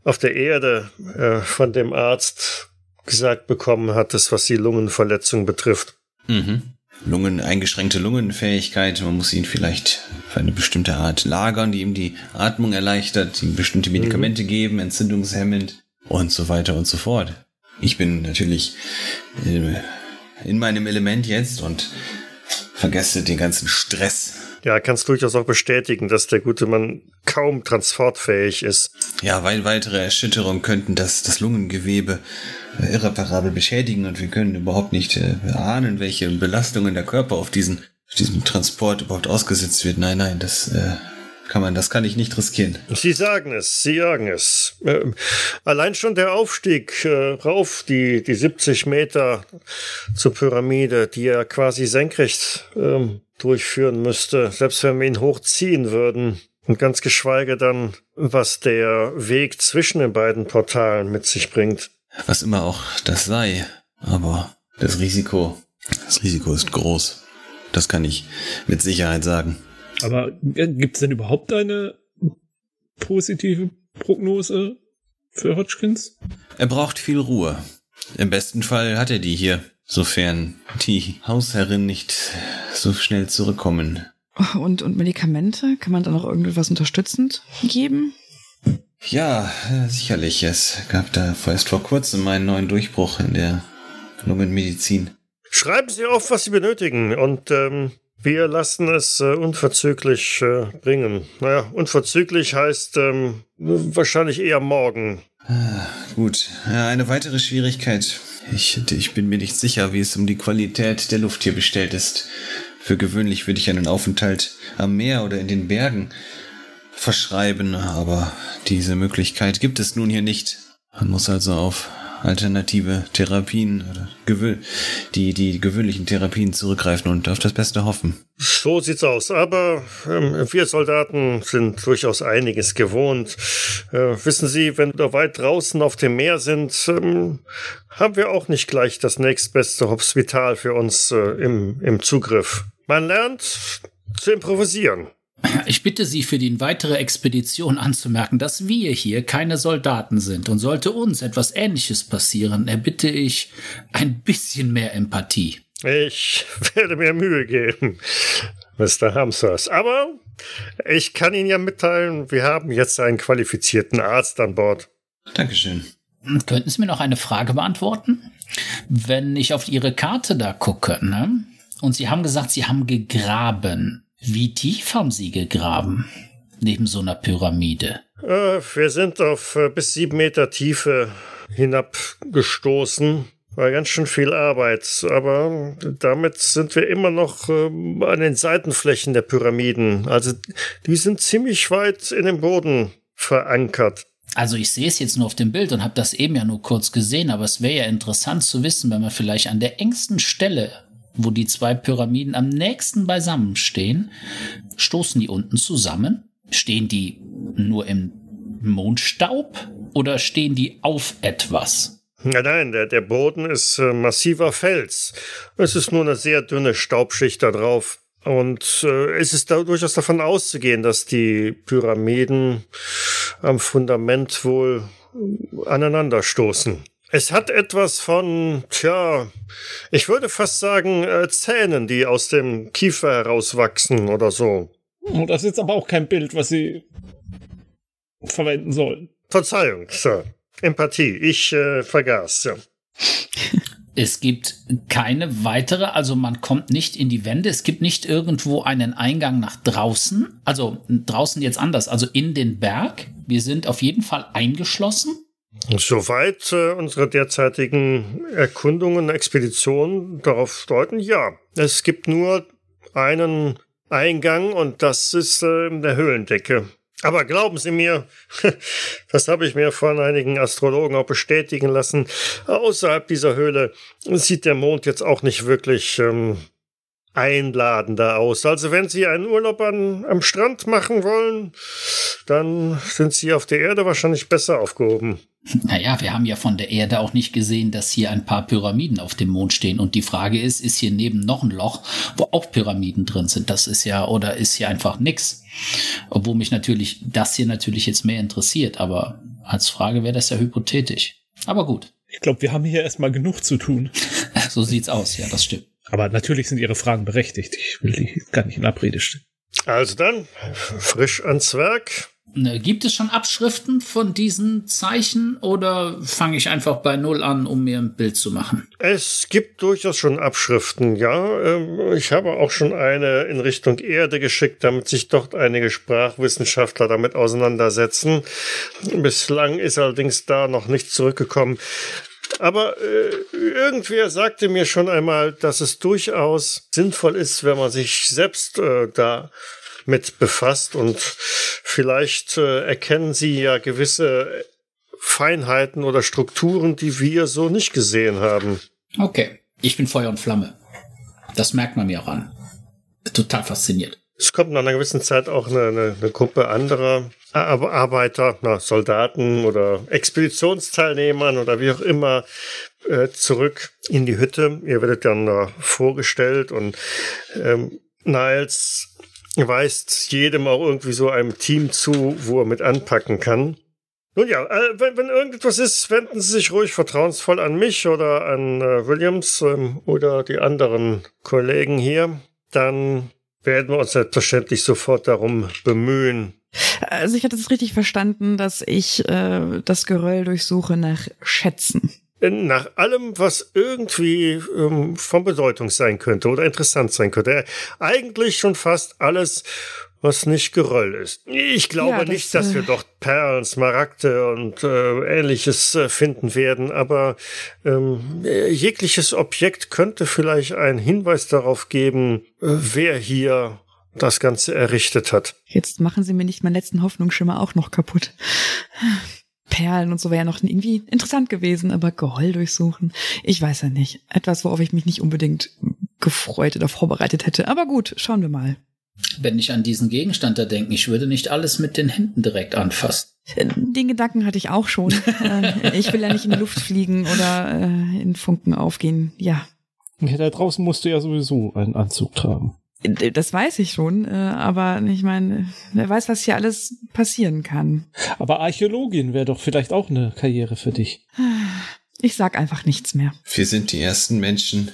auf der Erde äh, von dem Arzt gesagt bekommen hattest, was die Lungenverletzung betrifft. Mhm. Lungen, eingeschränkte Lungenfähigkeit. Man muss ihn vielleicht für eine bestimmte Art lagern, die ihm die Atmung erleichtert, ihm bestimmte Medikamente geben, entzündungshemmend und so weiter und so fort. Ich bin natürlich in, in meinem Element jetzt und vergesse den ganzen Stress. Ja, kannst durchaus auch bestätigen, dass der gute Mann kaum transportfähig ist. Ja, weil weitere Erschütterungen könnten das, das Lungengewebe äh, irreparabel beschädigen und wir können überhaupt nicht äh, ahnen, welche Belastungen der Körper auf diesen, auf diesem Transport überhaupt ausgesetzt wird. Nein, nein, das äh, kann man, das kann ich nicht riskieren. Sie sagen es, Sie sagen es. Ähm, allein schon der Aufstieg äh, rauf, die, die 70 Meter zur Pyramide, die er quasi senkrecht ähm, durchführen müsste, selbst wenn wir ihn hochziehen würden. Und ganz geschweige dann, was der Weg zwischen den beiden Portalen mit sich bringt. Was immer auch das sei, aber das Risiko, das Risiko ist groß. Das kann ich mit Sicherheit sagen. Aber äh, gibt es denn überhaupt eine positive Prognose für Hodgkins? Er braucht viel Ruhe. Im besten Fall hat er die hier, sofern die Hausherrin nicht so schnell zurückkommen. Und, und Medikamente? Kann man da noch irgendetwas unterstützend geben? Ja, sicherlich. Es gab da erst vor kurzem einen neuen Durchbruch in der Lungenmedizin. Schreiben Sie auf, was Sie benötigen und ähm, wir lassen es äh, unverzüglich äh, bringen. Naja, unverzüglich heißt ähm, wahrscheinlich eher morgen. Gut, ja, eine weitere Schwierigkeit. Ich, ich bin mir nicht sicher, wie es um die Qualität der Luft hier bestellt ist. Für gewöhnlich würde ich einen Aufenthalt am Meer oder in den Bergen verschreiben, aber diese Möglichkeit gibt es nun hier nicht. Man muss also auf alternative Therapien oder die, die gewöhnlichen Therapien zurückgreifen und auf das Beste hoffen. So sieht's aus. Aber ähm, wir Soldaten sind durchaus einiges gewohnt. Äh, wissen Sie, wenn wir weit draußen auf dem Meer sind, ähm, haben wir auch nicht gleich das nächstbeste Hospital für uns äh, im, im Zugriff. Man lernt zu improvisieren. Ich bitte Sie für die weitere Expedition anzumerken, dass wir hier keine Soldaten sind. Und sollte uns etwas Ähnliches passieren, erbitte ich ein bisschen mehr Empathie. Ich werde mir Mühe geben, Mr. Hamsers. Aber ich kann Ihnen ja mitteilen, wir haben jetzt einen qualifizierten Arzt an Bord. Dankeschön. Könnten Sie mir noch eine Frage beantworten? Wenn ich auf Ihre Karte da gucke, ne? Und Sie haben gesagt, Sie haben gegraben. Wie tief haben Sie gegraben? Neben so einer Pyramide. Äh, wir sind auf äh, bis sieben Meter Tiefe hinabgestoßen. War ganz schön viel Arbeit, aber damit sind wir immer noch äh, an den Seitenflächen der Pyramiden. Also die sind ziemlich weit in den Boden verankert. Also ich sehe es jetzt nur auf dem Bild und habe das eben ja nur kurz gesehen, aber es wäre ja interessant zu wissen, wenn man vielleicht an der engsten Stelle, wo die zwei Pyramiden am nächsten beisammen stehen, stoßen die unten zusammen? Stehen die nur im Mondstaub oder stehen die auf etwas? Nein, nein, der, der Boden ist äh, massiver Fels. Es ist nur eine sehr dünne Staubschicht da drauf. Und äh, es ist da durchaus davon auszugehen, dass die Pyramiden am Fundament wohl äh, aneinander stoßen. Es hat etwas von, tja, ich würde fast sagen, äh, Zähnen, die aus dem Kiefer herauswachsen oder so. Oh, das ist jetzt aber auch kein Bild, was Sie verwenden sollen. Verzeihung, Sir. Empathie. Ich äh, vergaß, ja. *laughs* Es gibt keine weitere, also man kommt nicht in die Wände. Es gibt nicht irgendwo einen Eingang nach draußen. Also draußen jetzt anders, also in den Berg. Wir sind auf jeden Fall eingeschlossen. Soweit äh, unsere derzeitigen Erkundungen, Expeditionen darauf deuten, ja. Es gibt nur einen Eingang und das ist äh, in der Höhlendecke. Aber glauben Sie mir, *laughs* das habe ich mir von einigen Astrologen auch bestätigen lassen, außerhalb dieser Höhle sieht der Mond jetzt auch nicht wirklich ähm, einladender aus. Also wenn Sie einen Urlaub an, am Strand machen wollen, dann sind Sie auf der Erde wahrscheinlich besser aufgehoben. Naja, wir haben ja von der Erde auch nicht gesehen, dass hier ein paar Pyramiden auf dem Mond stehen. Und die Frage ist, ist hier neben noch ein Loch, wo auch Pyramiden drin sind? Das ist ja, oder ist hier einfach nix? Obwohl mich natürlich das hier natürlich jetzt mehr interessiert, aber als Frage wäre das ja hypothetisch. Aber gut. Ich glaube, wir haben hier erstmal genug zu tun. *laughs* so sieht's aus, ja, das stimmt. Aber natürlich sind Ihre Fragen berechtigt. Ich will die gar nicht in Abrede stellen. Also dann, frisch ans Werk. Ne, gibt es schon Abschriften von diesen Zeichen oder fange ich einfach bei Null an, um mir ein Bild zu machen? Es gibt durchaus schon Abschriften, ja. Ähm, ich habe auch schon eine in Richtung Erde geschickt, damit sich dort einige Sprachwissenschaftler damit auseinandersetzen. Bislang ist allerdings da noch nichts zurückgekommen. Aber äh, irgendwer sagte mir schon einmal, dass es durchaus sinnvoll ist, wenn man sich selbst äh, da mit befasst und vielleicht äh, erkennen Sie ja gewisse Feinheiten oder Strukturen, die wir so nicht gesehen haben. Okay, ich bin Feuer und Flamme. Das merkt man mir auch an. Total fasziniert. Es kommt nach einer gewissen Zeit auch eine, eine, eine Gruppe anderer Arbeiter, na, Soldaten oder Expeditionsteilnehmern oder wie auch immer äh, zurück in die Hütte. Ihr werdet dann äh, vorgestellt und ähm, Niles weist jedem auch irgendwie so einem Team zu, wo er mit anpacken kann. Nun ja, äh, wenn, wenn irgendetwas ist, wenden Sie sich ruhig vertrauensvoll an mich oder an äh, Williams ähm, oder die anderen Kollegen hier. Dann werden wir uns selbstverständlich sofort darum bemühen. Also ich hatte es richtig verstanden, dass ich äh, das Geröll durchsuche nach Schätzen nach allem, was irgendwie ähm, von Bedeutung sein könnte oder interessant sein könnte. Eigentlich schon fast alles, was nicht Geröll ist. Ich glaube ja, das, nicht, dass wir äh, dort Perlen, Smaragde und äh, ähnliches äh, finden werden, aber ähm, jegliches Objekt könnte vielleicht einen Hinweis darauf geben, äh, wer hier das Ganze errichtet hat. Jetzt machen Sie mir nicht meinen letzten Hoffnungsschimmer auch noch kaputt. Perlen und so wäre ja noch irgendwie interessant gewesen, aber Geheul durchsuchen, ich weiß ja nicht. Etwas, worauf ich mich nicht unbedingt gefreut oder vorbereitet hätte. Aber gut, schauen wir mal. Wenn ich an diesen Gegenstand da denke, ich würde nicht alles mit den Händen direkt anfassen. Äh, den Gedanken hatte ich auch schon. *laughs* Äh, ich will ja nicht in die Luft fliegen oder äh, in Funken aufgehen. Ja. Ja, da draußen musst du ja sowieso einen Anzug tragen. Das weiß ich schon, äh, aber ich meine, wer weiß, was hier alles passieren kann. Aber Archäologin wäre doch vielleicht auch eine Karriere für dich. Ich sag einfach nichts mehr. Wir sind die ersten Menschen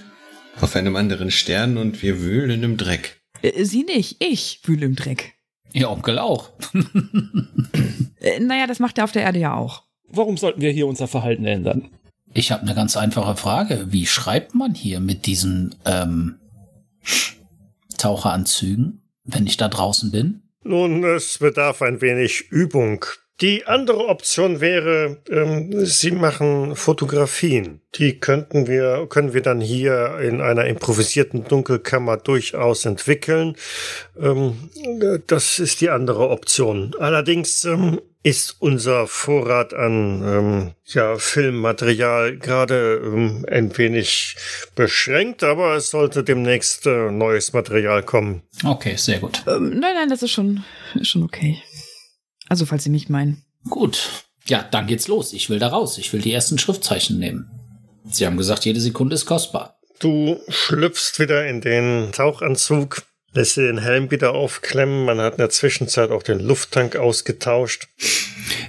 auf einem anderen Stern und wir wühlen im Dreck. Äh, sie nicht, ich wühle im Dreck. Ihr Onkel auch. Äh, naja, das macht er auf der Erde ja auch. Warum sollten wir hier unser Verhalten ändern? Ich habe eine ganz einfache Frage. Wie schreibt man hier mit diesen ähm, Taucheranzügen, wenn ich da draußen bin? Nun, es bedarf ein wenig Übung. Die andere Option wäre, ähm, Sie machen Fotografien. Die könnten wir, können wir dann hier in einer improvisierten Dunkelkammer durchaus entwickeln. Ähm, das ist die andere Option. Allerdings ähm, ist unser Vorrat an ähm, ja, Filmmaterial gerade ähm, ein wenig beschränkt, aber es sollte demnächst äh, neues Material kommen. Okay, sehr gut. Ähm, nein, nein, das ist schon, ist schon okay. Also, falls Sie mich meinen. Gut. Ja, dann geht's los. Ich will da raus. Ich will die ersten Schriftzeichen nehmen. Sie haben gesagt, jede Sekunde ist kostbar. Du schlüpfst wieder in den Tauchanzug lässt sie den Helm wieder aufklemmen. Man hat in der Zwischenzeit auch den Lufttank ausgetauscht.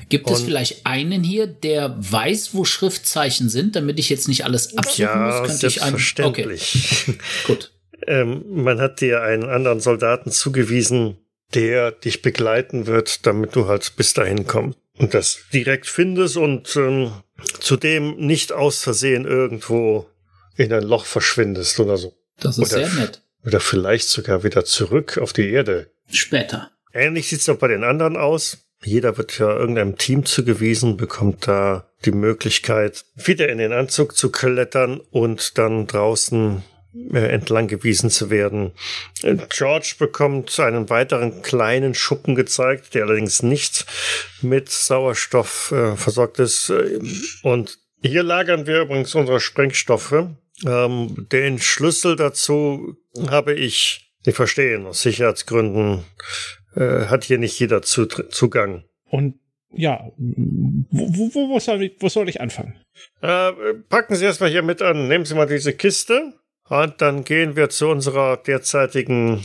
Gibt es vielleicht einen hier, der weiß, wo Schriftzeichen sind, damit ich jetzt nicht alles absuchen ja, muss? Könnte selbstverständlich. Ich einen... okay. Gut. ähm, man hat dir einen anderen Soldaten zugewiesen, der dich begleiten wird, damit du halt bis dahin kommst. und das direkt findest und ähm, zudem nicht aus Versehen irgendwo in ein Loch verschwindest oder so. Das ist Oder- sehr nett. Oder vielleicht sogar wieder zurück auf die Erde. Später. Ähnlich sieht's auch bei den anderen aus. Jeder wird ja irgendeinem Team zugewiesen, bekommt da die Möglichkeit, wieder in den Anzug zu klettern und dann draußen entlang gewiesen zu werden. Äh, George bekommt einen weiteren kleinen Schuppen gezeigt, der allerdings nicht mit Sauerstoff äh, versorgt ist. Äh, Und hier lagern wir übrigens unsere Sprengstoffe. Ähm, den Schlüssel dazu habe ich, Sie verstehen, aus Sicherheitsgründen äh, hat hier nicht jeder Zugang. Und ja, wo, wo, wo, wo, soll, ich, wo soll ich anfangen? Äh, packen Sie erstmal hier mit an. Nehmen Sie mal diese Kiste und dann gehen wir zu unserer derzeitigen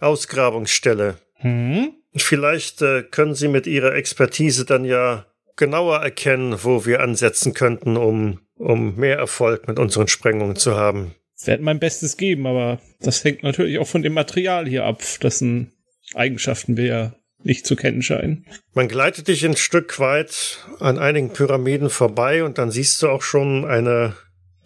Ausgrabungsstelle. Hm? Vielleicht äh, können Sie mit Ihrer Expertise dann ja genauer erkennen, wo wir ansetzen könnten, um, um mehr Erfolg mit unseren Sprengungen zu haben. Ich werde mein Bestes geben, aber das hängt natürlich auch von dem Material hier ab, dessen Eigenschaften wir ja nicht zu kennen scheinen. Man gleitet dich ein Stück weit an einigen Pyramiden vorbei und dann siehst du auch schon eine,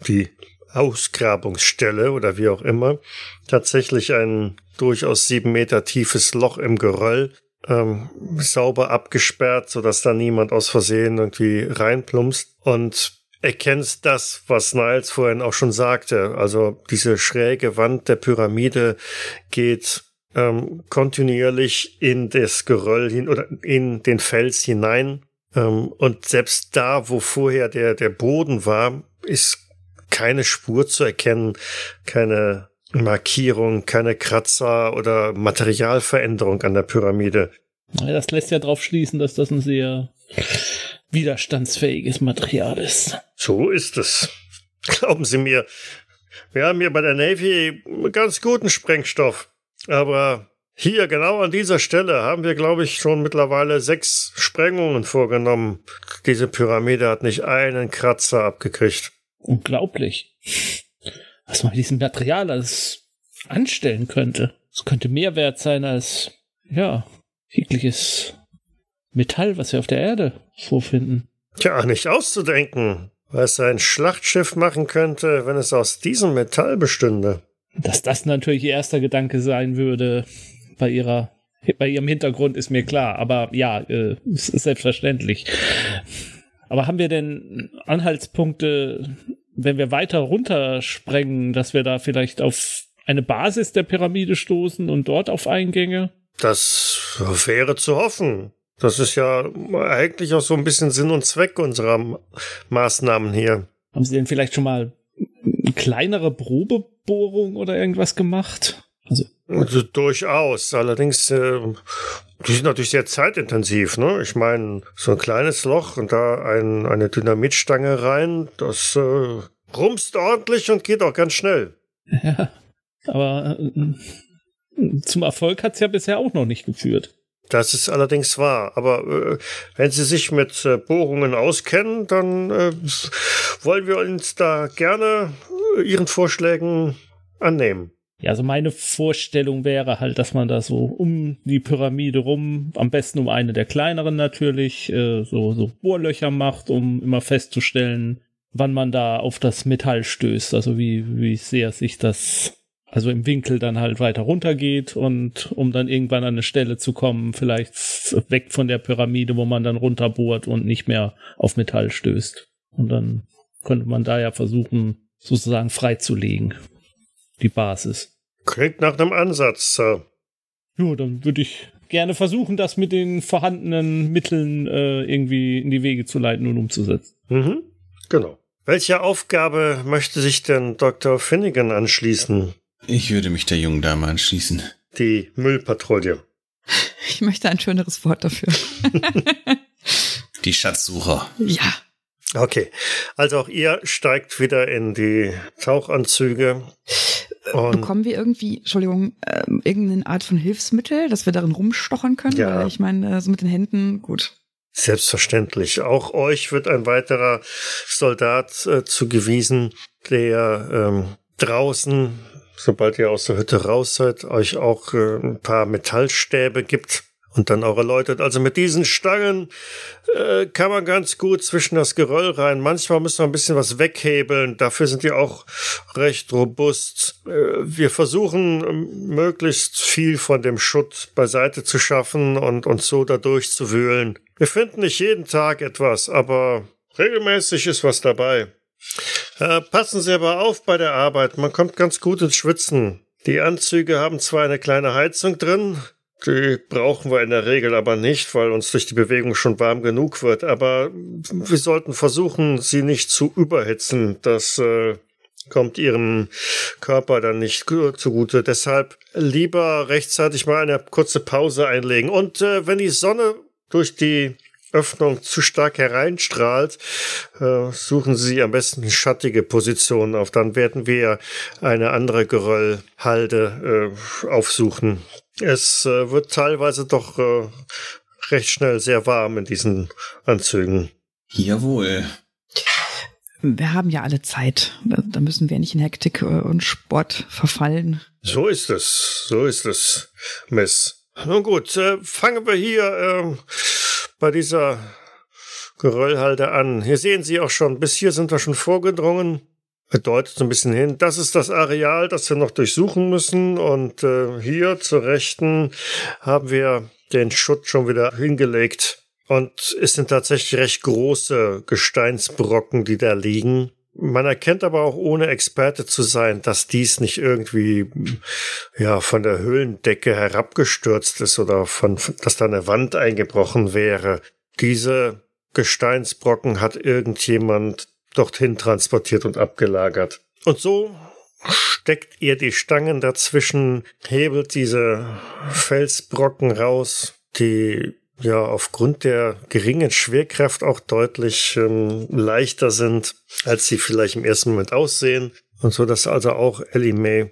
die Ausgrabungsstelle oder wie auch immer, tatsächlich ein durchaus sieben Meter tiefes Loch im Geröll, ähm, sauber abgesperrt, sodass da niemand aus Versehen irgendwie reinplumpst und erkennst das, was Niles vorhin auch schon sagte. Also diese schräge Wand der Pyramide geht ähm, kontinuierlich in das Geröll hin oder in den Fels hinein. Ähm, und selbst da, wo vorher der, der Boden war, ist keine Spur zu erkennen, keine Markierung, keine Kratzer oder Materialveränderung an der Pyramide. Das lässt ja darauf schließen, dass das ein sehr widerstandsfähiges Material ist. So ist es. *laughs* Glauben Sie mir, wir haben hier bei der Navy ganz guten Sprengstoff. Aber hier, genau an dieser Stelle, haben wir, glaube ich, schon mittlerweile sechs Sprengungen vorgenommen. Diese Pyramide hat nicht einen Kratzer abgekriegt. Unglaublich. Was man mit diesem Material alles anstellen könnte. Es könnte mehr wert sein als, ja, jegliches Metall, was wir auf der Erde vorfinden. Tja, nicht auszudenken, was ein Schlachtschiff machen könnte, wenn es aus diesem Metall bestünde. Dass das natürlich ihr erster Gedanke sein würde bei ihrer bei ihrem Hintergrund ist mir klar, aber ja, äh, es ist selbstverständlich. Aber haben wir denn Anhaltspunkte, wenn wir weiter runtersprengen, dass wir da vielleicht auf eine Basis der Pyramide stoßen und dort auf Eingänge? Das wäre zu hoffen. Das ist ja eigentlich auch so ein bisschen Sinn und Zweck unserer Maßnahmen hier. Haben Sie denn vielleicht schon mal eine kleinere Probebohrung oder irgendwas gemacht? Also, Also durchaus. Allerdings, äh, die sind natürlich sehr zeitintensiv. Ne? Ich meine, so ein kleines Loch und da ein, eine Dynamitstange rein, das äh, rumst ordentlich und geht auch ganz schnell. ja, aber äh, zum Erfolg hat es ja bisher auch noch nicht geführt. Das ist allerdings wahr. Aber äh, wenn Sie sich mit äh, Bohrungen auskennen, dann äh, wollen wir uns da gerne äh, Ihren Vorschlägen annehmen. Ja, also meine Vorstellung wäre halt, dass man da so um die Pyramide rum, am besten um eine der kleineren natürlich, äh, so, so Bohrlöcher macht, um immer festzustellen, wann man da auf das Metall stößt. Also wie, wie sehr sich das, also im Winkel dann halt weiter runtergeht und um dann irgendwann an eine Stelle zu kommen, vielleicht weg von der Pyramide, wo man dann runterbohrt und nicht mehr auf Metall stößt. Und dann könnte man da ja versuchen, sozusagen freizulegen. Die Basis. Klingt nach einem Ansatz, Sir. Ja, dann würde ich gerne versuchen, das mit den vorhandenen Mitteln äh, irgendwie in die Wege zu leiten und umzusetzen. Mhm. Genau. Welcher Aufgabe möchte sich denn Dr. Finnegan anschließen? Ich würde mich der jungen Dame anschließen. Die Müllpatrouille. Ich möchte ein schöneres Wort dafür. *laughs* Die Schatzsucher. ja. Okay. Also auch ihr steigt wieder in die Tauchanzüge. Und Bekommen wir irgendwie, Entschuldigung, ähm, irgendeine Art von Hilfsmittel, dass wir darin rumstochern können? Ja. Weil ich meine, äh, so mit den Händen, gut. selbstverständlich. Auch euch wird ein weiterer Soldat äh, zugewiesen, der ähm, draußen, sobald ihr aus der Hütte raus seid, euch auch äh, ein paar Metallstäbe gibt Und dann auch erläutert, also mit diesen Stangen äh, kann man ganz gut zwischen das Geröll rein. Manchmal müssen wir ein bisschen was weghebeln. Dafür sind die auch recht robust. Äh, wir versuchen ähm, möglichst viel von dem Schutt beiseite zu schaffen und uns so da durchzuwühlen. Wir finden nicht jeden Tag etwas, aber regelmäßig ist was dabei. Äh, passen Sie aber auf bei der Arbeit. Man kommt ganz gut ins Schwitzen. Die Anzüge haben zwar eine kleine Heizung drin, die brauchen wir in der Regel aber nicht, weil uns durch die Bewegung schon warm genug wird. Aber wir sollten versuchen, sie nicht zu überhitzen. Das äh, kommt ihrem Körper dann nicht zugute. Deshalb lieber rechtzeitig mal eine kurze Pause einlegen. Und äh, wenn die Sonne durch die Öffnung zu stark hereinstrahlt, äh, suchen Sie am besten schattige Positionen auf. Dann werden wir eine andere Geröllhalde äh, aufsuchen. Es äh, wird teilweise doch äh, recht schnell sehr warm in diesen Anzügen. Jawohl. Wir haben ja alle Zeit. Da müssen wir nicht in Hektik äh, und Sport verfallen. So ist es. So ist es, Miss. Nun gut, äh, fangen wir hier äh, bei dieser Geröllhalde an. Hier sehen Sie auch schon, bis hier sind wir schon vorgedrungen. Bedeutet so ein bisschen hin, das ist das Areal, das wir noch durchsuchen müssen. Und äh, hier zur Rechten haben wir den Schutt schon wieder hingelegt. Und es sind tatsächlich recht große Gesteinsbrocken, die da liegen. Man erkennt aber auch ohne Experte zu sein, dass dies nicht irgendwie ja von der Höhlendecke herabgestürzt ist oder von dass da eine Wand eingebrochen wäre. Diese Gesteinsbrocken hat irgendjemand dorthin transportiert und abgelagert. Und so steckt ihr die Stangen dazwischen, hebelt diese Felsbrocken raus, die ja aufgrund der geringen Schwerkraft auch deutlich ähm, leichter sind, als sie vielleicht im ersten Moment aussehen. Und so, dass also auch Ellie May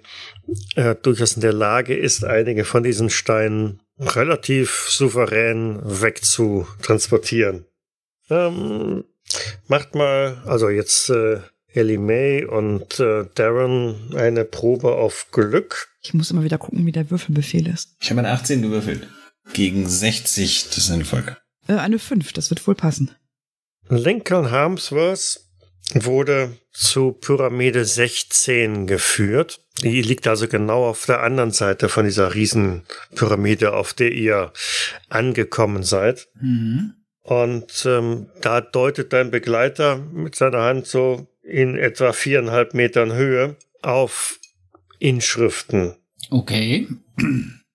äh, durchaus in der Lage ist, einige von diesen Steinen relativ souverän wegzutransportieren. Ähm, macht mal, also jetzt äh, Ellie May und äh, Darren eine Probe auf Glück. Ich muss immer wieder gucken, wie der Würfelbefehl ist. Ich habe eine 18 gewürfelt. Gegen 60, das ist ein Erfolg. Äh, eine 5, das wird wohl passen. Lincoln Harmsworth wurde zu Pyramide 16 geführt. Die liegt also genau auf der anderen Seite von dieser Riesenpyramide, auf der ihr angekommen seid. Mhm. Und ähm, da deutet dein Begleiter mit seiner Hand so in etwa viereinhalb Metern Höhe auf Inschriften. Okay. *clears throat*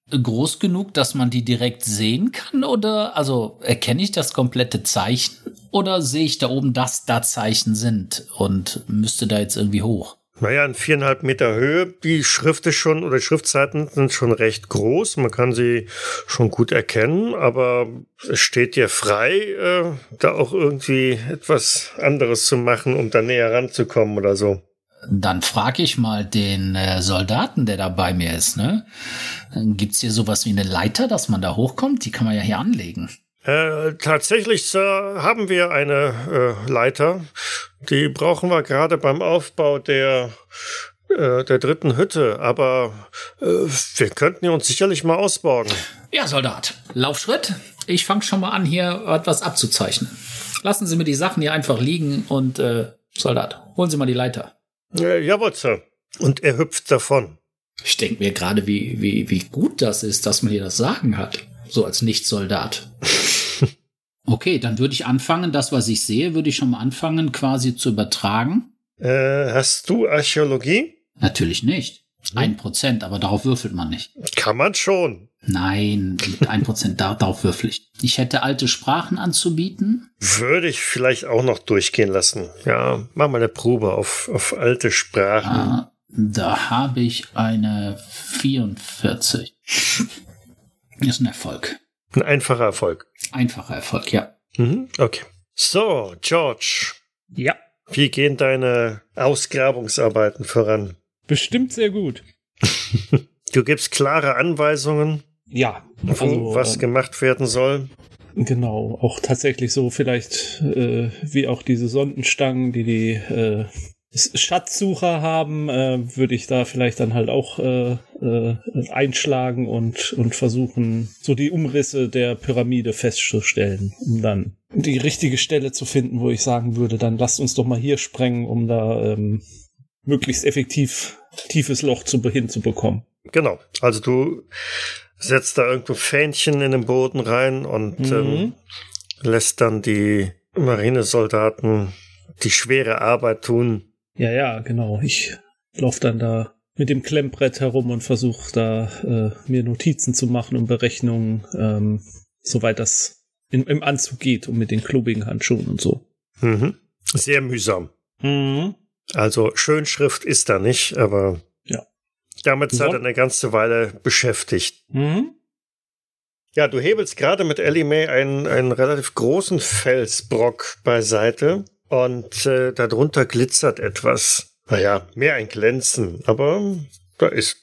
Groß genug, dass man die direkt sehen kann? Oder also erkenne ich das komplette Zeichen? Oder sehe ich da oben, dass da Zeichen sind und müsste da jetzt irgendwie hoch? Naja, in viereinhalb Meter Höhe. Die Schrift ist schon, oder die Schriftseiten sind schon recht groß. Man kann sie schon gut erkennen, aber es steht dir frei, äh, da auch irgendwie etwas anderes zu machen, um da näher ranzukommen oder so. Dann frage ich mal den äh, Soldaten, der da bei mir ist, ne? Gibt's hier sowas wie eine Leiter, dass man da hochkommt? Die kann man ja hier anlegen. Äh, tatsächlich, Sir, haben wir eine äh, Leiter. Die brauchen wir gerade beim Aufbau der, äh, der dritten Hütte, aber äh, wir könnten uns sicherlich mal ausborgen. Ja, Soldat, Laufschritt. Ich fange schon mal an, hier etwas abzuzeichnen. Lassen Sie mir die Sachen hier einfach liegen und, äh, Soldat, holen Sie mal die Leiter. Äh, jawohl, Sir. Und er hüpft davon. Ich denke mir gerade, wie, wie, wie gut das ist, dass man hier das Sagen hat. So als Nicht-Soldat. Okay, dann würde ich anfangen, das, was ich sehe, würde ich schon mal anfangen, quasi zu übertragen. Äh, hast du Archäologie? Natürlich nicht. Ein Prozent, aber darauf würfelt man nicht. Kann man schon. Nein, mit ein Prozent, da, darauf würfel ich. Ich hätte alte Sprachen anzubieten. Würde ich vielleicht auch noch durchgehen lassen. Ja, mach mal eine Probe auf, auf alte Sprachen. Ah, da habe ich eine 44. *laughs* Ist ein Erfolg. Ein einfacher Erfolg. Einfacher Erfolg, ja. Mhm, okay. So, George, Ja, wie gehen deine Ausgrabungsarbeiten voran? bestimmt sehr gut. *laughs* Du gibst klare Anweisungen, Ja, wo also, was ähm, gemacht werden soll. Genau, auch tatsächlich so vielleicht äh, wie auch diese Sondenstangen, die die äh, Schatzsucher haben, äh, würde ich da vielleicht dann halt auch äh, äh, einschlagen und, und versuchen, so die Umrisse der Pyramide festzustellen, um dann die richtige Stelle zu finden, wo ich sagen würde, dann lasst uns doch mal hier sprengen, um da ähm, möglichst effektiv tiefes Loch zu, hinzubekommen. Genau. Also du setzt da irgendwo Fähnchen in den Boden rein und Mhm. ähm, lässt dann die Marinesoldaten die schwere Arbeit tun. Ja, ja, genau. Ich laufe dann da mit dem Klemmbrett herum und versuche da äh, mir Notizen zu machen und Berechnungen, ähm, soweit das in, im Anzug geht und mit den klobigen Handschuhen und so. Mhm. Sehr mühsam. Mhm. Also Schönschrift ist da nicht, aber Ja. damit seid ihr eine ganze Weile beschäftigt. Mhm. Ja, du hebelst gerade mit Ellie Mae einen, einen relativ großen Felsbrock beiseite und äh, darunter glitzert etwas. Naja, mehr ein Glänzen, aber da ist.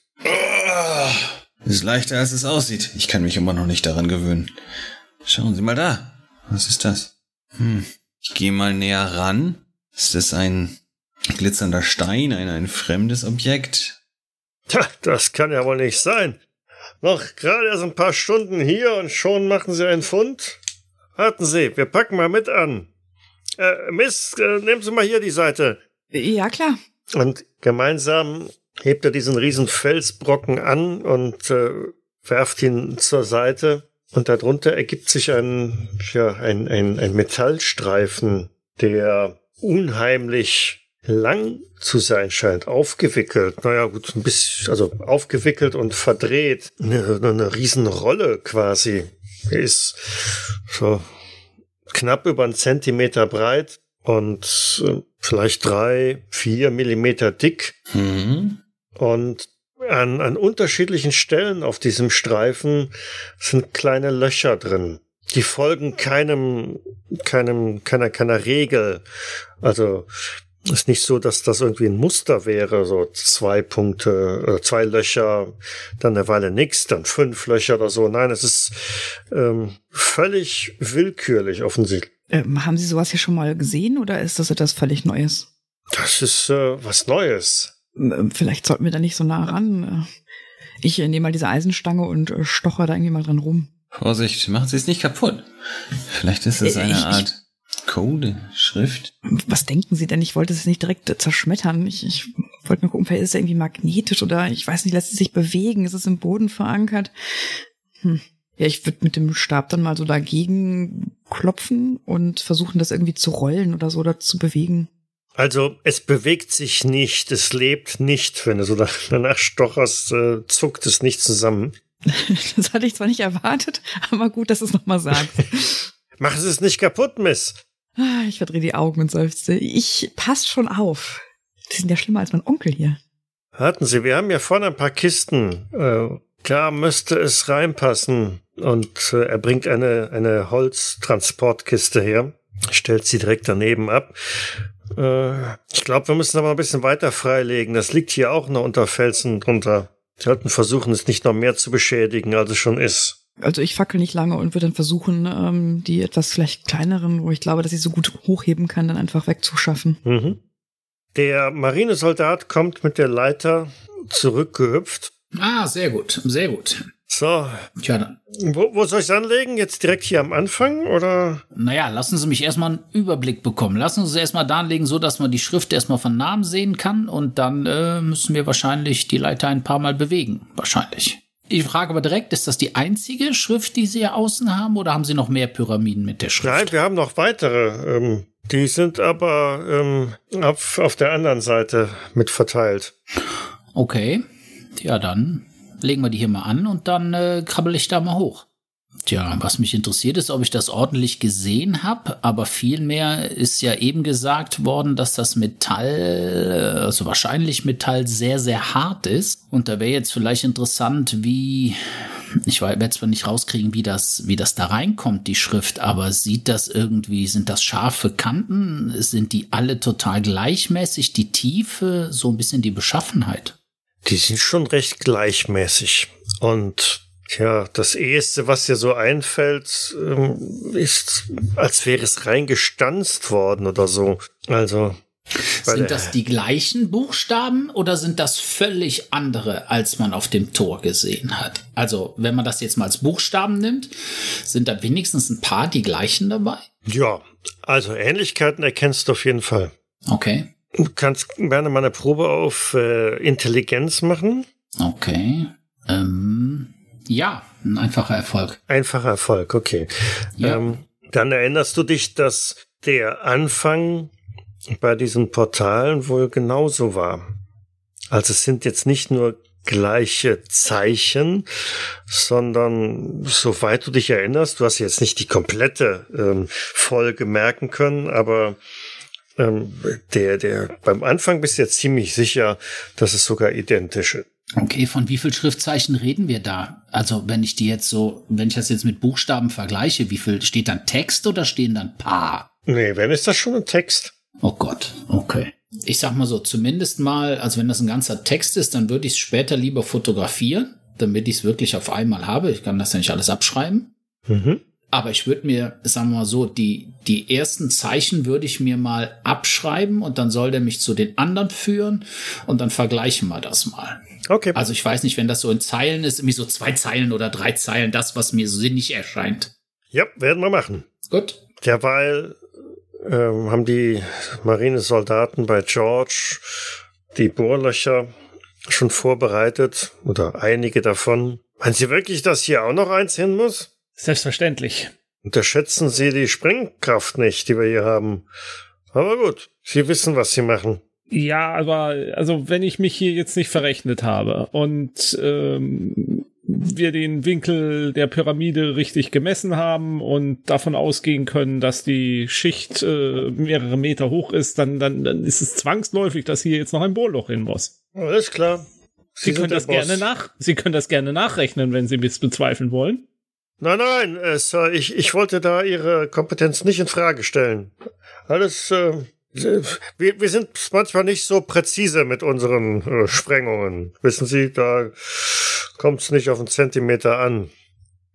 Ist leichter, als es aussieht. Ich kann mich immer noch nicht daran gewöhnen. Schauen Sie mal da. Was ist das? Hm. Ich gehe mal näher ran. Ist das ein glitzernder Stein, ein, ein fremdes Objekt? Tja, das kann ja wohl nicht sein. Noch gerade erst ein paar Stunden hier und schon machen Sie einen Fund? Warten Sie, wir packen mal mit an. Äh, Miss, äh, nehmen Sie mal hier die Seite. Ja, klar. Und gemeinsam hebt er diesen riesen Felsbrocken an und äh, werft ihn zur Seite. Und darunter ergibt sich ein, ja, ein, ein, ein Metallstreifen, der unheimlich lang zu sein scheint, aufgewickelt. Naja, gut, ein bisschen, also aufgewickelt und verdreht. Eine, eine Riesenrolle quasi. Er ist so knapp über einen Zentimeter breit und äh, vielleicht drei, vier Millimeter dick. Hm. Und an, an unterschiedlichen Stellen auf diesem Streifen sind kleine Löcher drin. Die folgen keinem, keinem, keiner, keiner Regel. Also ist nicht so, dass das irgendwie ein Muster wäre, so zwei Punkte, äh, zwei Löcher, dann eine Weile nix, dann fünf Löcher oder so. Nein, es ist ähm, völlig willkürlich offensichtlich. Ähm, haben Sie sowas hier schon mal gesehen oder ist das etwas völlig Neues? Das ist äh, was Neues. Ähm, Vielleicht sollten wir da nicht so nah ran. Äh, Ich äh, nehme mal diese Eisenstange und äh, stocher da irgendwie mal dran rum. Vorsicht, machen Sie es nicht kaputt. Vielleicht ist es Äh, eine ich- Art Code, Schrift. Was denken Sie denn? Ich wollte es nicht direkt zerschmettern. Ich, ich wollte nur gucken, vielleicht ist es irgendwie magnetisch oder ich weiß nicht, lässt es sich bewegen? Ist es im Boden verankert? Hm. Ja, ich würde mit dem Stab dann mal so dagegen klopfen und versuchen, das irgendwie zu rollen oder so oder zu bewegen. Also es bewegt sich nicht, es lebt nicht. Wenn du so da- danach stocherst, äh, zuckt es nicht zusammen. *laughs* Das hatte ich zwar nicht erwartet, aber gut, dass du es nochmal sagst. *laughs* Machen Sie es nicht kaputt, Miss. Ah, Ich verdrehe die Augen und seufze. Ich pass schon auf. Die sind ja schlimmer als mein Onkel hier. Warten Sie, wir haben ja vorne ein paar Kisten. Äh, da müsste es reinpassen. Und äh, er bringt eine, eine Holztransportkiste her, stellt sie direkt daneben ab. Äh, ich glaube, wir müssen aber ein bisschen weiter freilegen. Das liegt hier auch noch unter Felsen drunter. Sie sollten versuchen, es nicht noch mehr zu beschädigen, als es schon ist. Also ich fackel nicht lange und würde dann versuchen, ähm, die etwas vielleicht kleineren, wo ich glaube, dass ich so gut hochheben kann, dann einfach wegzuschaffen. Mhm. Der Marinesoldat kommt mit der Leiter zurückgehüpft. Ah, sehr gut, sehr gut. So, Tja, dann. wo, wo soll ich anlegen? Jetzt direkt hier am Anfang oder? Naja, lassen Sie mich erstmal einen Überblick bekommen. Lassen Sie es erstmal darlegen, so dass man die Schrift erstmal von Namen sehen kann und dann äh, müssen wir wahrscheinlich die Leiter ein paar Mal bewegen. Wahrscheinlich. Ich frage aber direkt, ist das die einzige Schrift, die Sie hier außen haben oder haben Sie noch mehr Pyramiden mit der Schrift? Nein, wir haben noch weitere. Ähm, die sind aber ähm, auf, auf der anderen Seite mit verteilt. Okay. Ja, dann legen wir die hier mal an und dann äh, krabbel ich da mal hoch. Tja, was mich interessiert ist, ob ich das ordentlich gesehen habe, aber vielmehr ist ja eben gesagt worden, dass das Metall, also wahrscheinlich Metall, sehr, sehr hart ist. Und da wäre jetzt vielleicht interessant, wie, ich werde zwar nicht rauskriegen, wie das, wie das da reinkommt, die Schrift, aber sieht das irgendwie, sind das scharfe Kanten? Sind die alle total gleichmäßig? Die Tiefe, so ein bisschen die Beschaffenheit? Die sind schon recht gleichmäßig. Und ja, das Eheste, was dir so einfällt, ähm, ist, als wäre es reingestanzt worden oder so. Also, Sind das die gleichen Buchstaben oder sind das völlig andere, als man auf dem Tor gesehen hat? Also, wenn man das jetzt mal als Buchstaben nimmt, sind da wenigstens ein paar die gleichen dabei? Ja, also Ähnlichkeiten erkennst du auf jeden Fall. Okay. Du kannst gerne mal eine Probe auf äh, Intelligenz machen. Okay. Ähm, ja, ein einfacher Erfolg. Einfacher Erfolg, okay. Ja. Ähm, dann erinnerst du dich, dass der Anfang bei diesen Portalen wohl genauso war. Also es sind jetzt nicht nur gleiche Zeichen, sondern soweit du dich erinnerst, du hast jetzt nicht die komplette ähm, Folge merken können, aber ähm, der, der beim Anfang bist du jetzt ziemlich sicher, dass es sogar identisch ist. Okay, von wie viel Schriftzeichen reden wir da? Also, wenn ich die jetzt so, wenn ich das jetzt mit Buchstaben vergleiche, wie viel steht dann Text oder stehen dann paar? Nee, wenn ist das schon ein Text? Oh Gott, okay. Ich sag mal so, zumindest mal, also wenn das ein ganzer Text ist, dann würde ich es später lieber fotografieren, damit ich es wirklich auf einmal habe. Ich kann das ja nicht alles abschreiben. Mhm. Aber ich würde mir, sagen wir mal so, die, die ersten Zeichen würde ich mir mal abschreiben und dann soll der mich zu den anderen führen und dann vergleichen wir das mal. Okay. Also ich weiß nicht, wenn das so in Zeilen ist, irgendwie so zwei Zeilen oder drei Zeilen, das, was mir so sinnig erscheint. Ja, werden wir machen. Gut. Derweil ähm, haben die Marinesoldaten bei George die Bohrlöcher schon vorbereitet oder einige davon. Meinen Sie wirklich, dass hier auch noch eins hin muss? Selbstverständlich. Unterschätzen Sie die Sprengkraft nicht, die wir hier haben. Aber gut, Sie wissen, was Sie machen. Ja, aber also wenn ich mich hier jetzt nicht verrechnet habe und ähm, wir den Winkel der Pyramide richtig gemessen haben und davon ausgehen können, dass die Schicht äh, mehrere Meter hoch ist, dann, dann, dann ist es zwangsläufig, dass hier jetzt noch ein Bohrloch hin muss. Alles klar. Sie, können sind das gerne nach, Sie können das gerne nachrechnen, wenn Sie es bezweifeln wollen. Nein, nein, äh, Sir, ich, ich wollte da Ihre Kompetenz nicht in Frage stellen. Alles, äh, wir, wir sind manchmal nicht so präzise mit unseren äh, Sprengungen. Wissen Sie, da kommt es nicht auf einen Zentimeter an.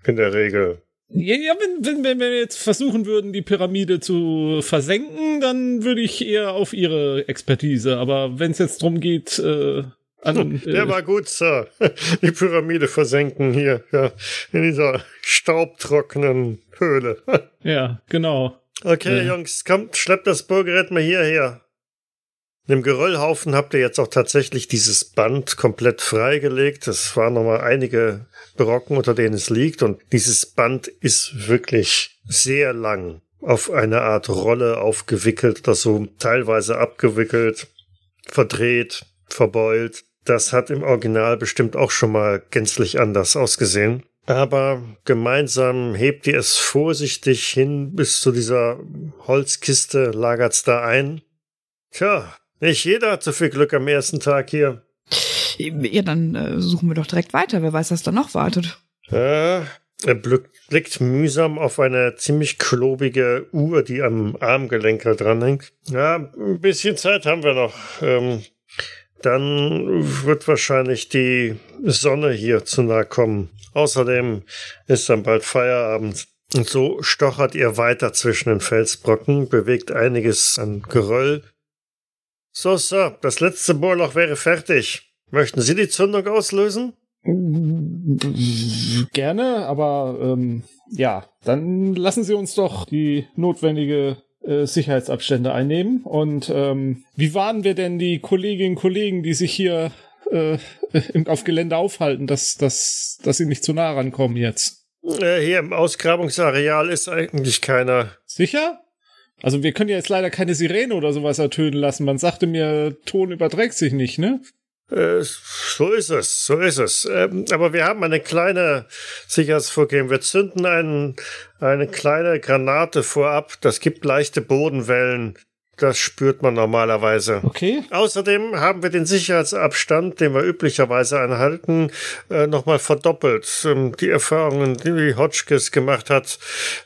In der Regel. Ja, ja wenn, wenn, wenn wir jetzt versuchen würden, die Pyramide zu versenken, dann würde ich eher auf Ihre Expertise. Aber wenn es jetzt drum geht, äh, an, Der äh, war gut, Sir. *laughs* Die Pyramide versenken hier, ja, in dieser staubtrockenen Höhle. ja, genau. Okay, Ja. Jungs, kommt, schleppt das Bohrgerät mal hierher. Im Geröllhaufen habt ihr jetzt auch tatsächlich dieses Band komplett freigelegt. Es waren nochmal einige Brocken, unter denen es liegt. Und dieses Band ist wirklich sehr lang auf eine Art Rolle aufgewickelt oder so, teilweise abgewickelt, verdreht, verbeult. Das hat im Original bestimmt auch schon mal gänzlich anders ausgesehen. Aber gemeinsam hebt ihr es vorsichtig hin bis zu dieser Holzkiste, lagert's da ein. Tja, nicht jeder hat so viel Glück am ersten Tag hier. Ja, dann äh, suchen wir doch direkt weiter. Wer weiß, was da noch wartet. Ja, er blick- blickt mühsam auf eine ziemlich klobige Uhr, die am Armgelenk dranhängt. Ja, ein bisschen Zeit haben wir noch. Ähm, dann wird wahrscheinlich die Sonne hier zu nahe kommen. Außerdem ist dann bald Feierabend. Und so stochert ihr weiter zwischen den Felsbrocken, bewegt einiges an Geröll. So, Sir, das letzte Bohrloch wäre fertig. Möchten Sie die Zündung auslösen? Gerne, aber ähm, ja, dann lassen Sie uns doch die notwendige äh, Sicherheitsabstände einnehmen. Und ähm, wie warnen wir denn die Kolleginnen und Kollegen, die sich hier äh, *laughs* im, auf Gelände aufhalten, dass, dass, dass sie nicht zu nah rankommen jetzt? Äh, hier im Ausgrabungsareal ist eigentlich keiner. Sicher? Also wir können ja jetzt leider keine Sirene oder sowas ertönen lassen. Man sagte mir, Ton überträgt sich nicht, ne? Äh, so ist es, so ist es. Ähm, aber wir haben eine kleine Sicherheitsvorgehen. Wir zünden einen, eine kleine Granate vorab. Das gibt leichte Bodenwellen. Das spürt man normalerweise. Okay. Außerdem haben wir den Sicherheitsabstand, den wir üblicherweise einhalten, äh, nochmal verdoppelt. Ähm, die Erfahrungen, die Hotchkiss gemacht hat,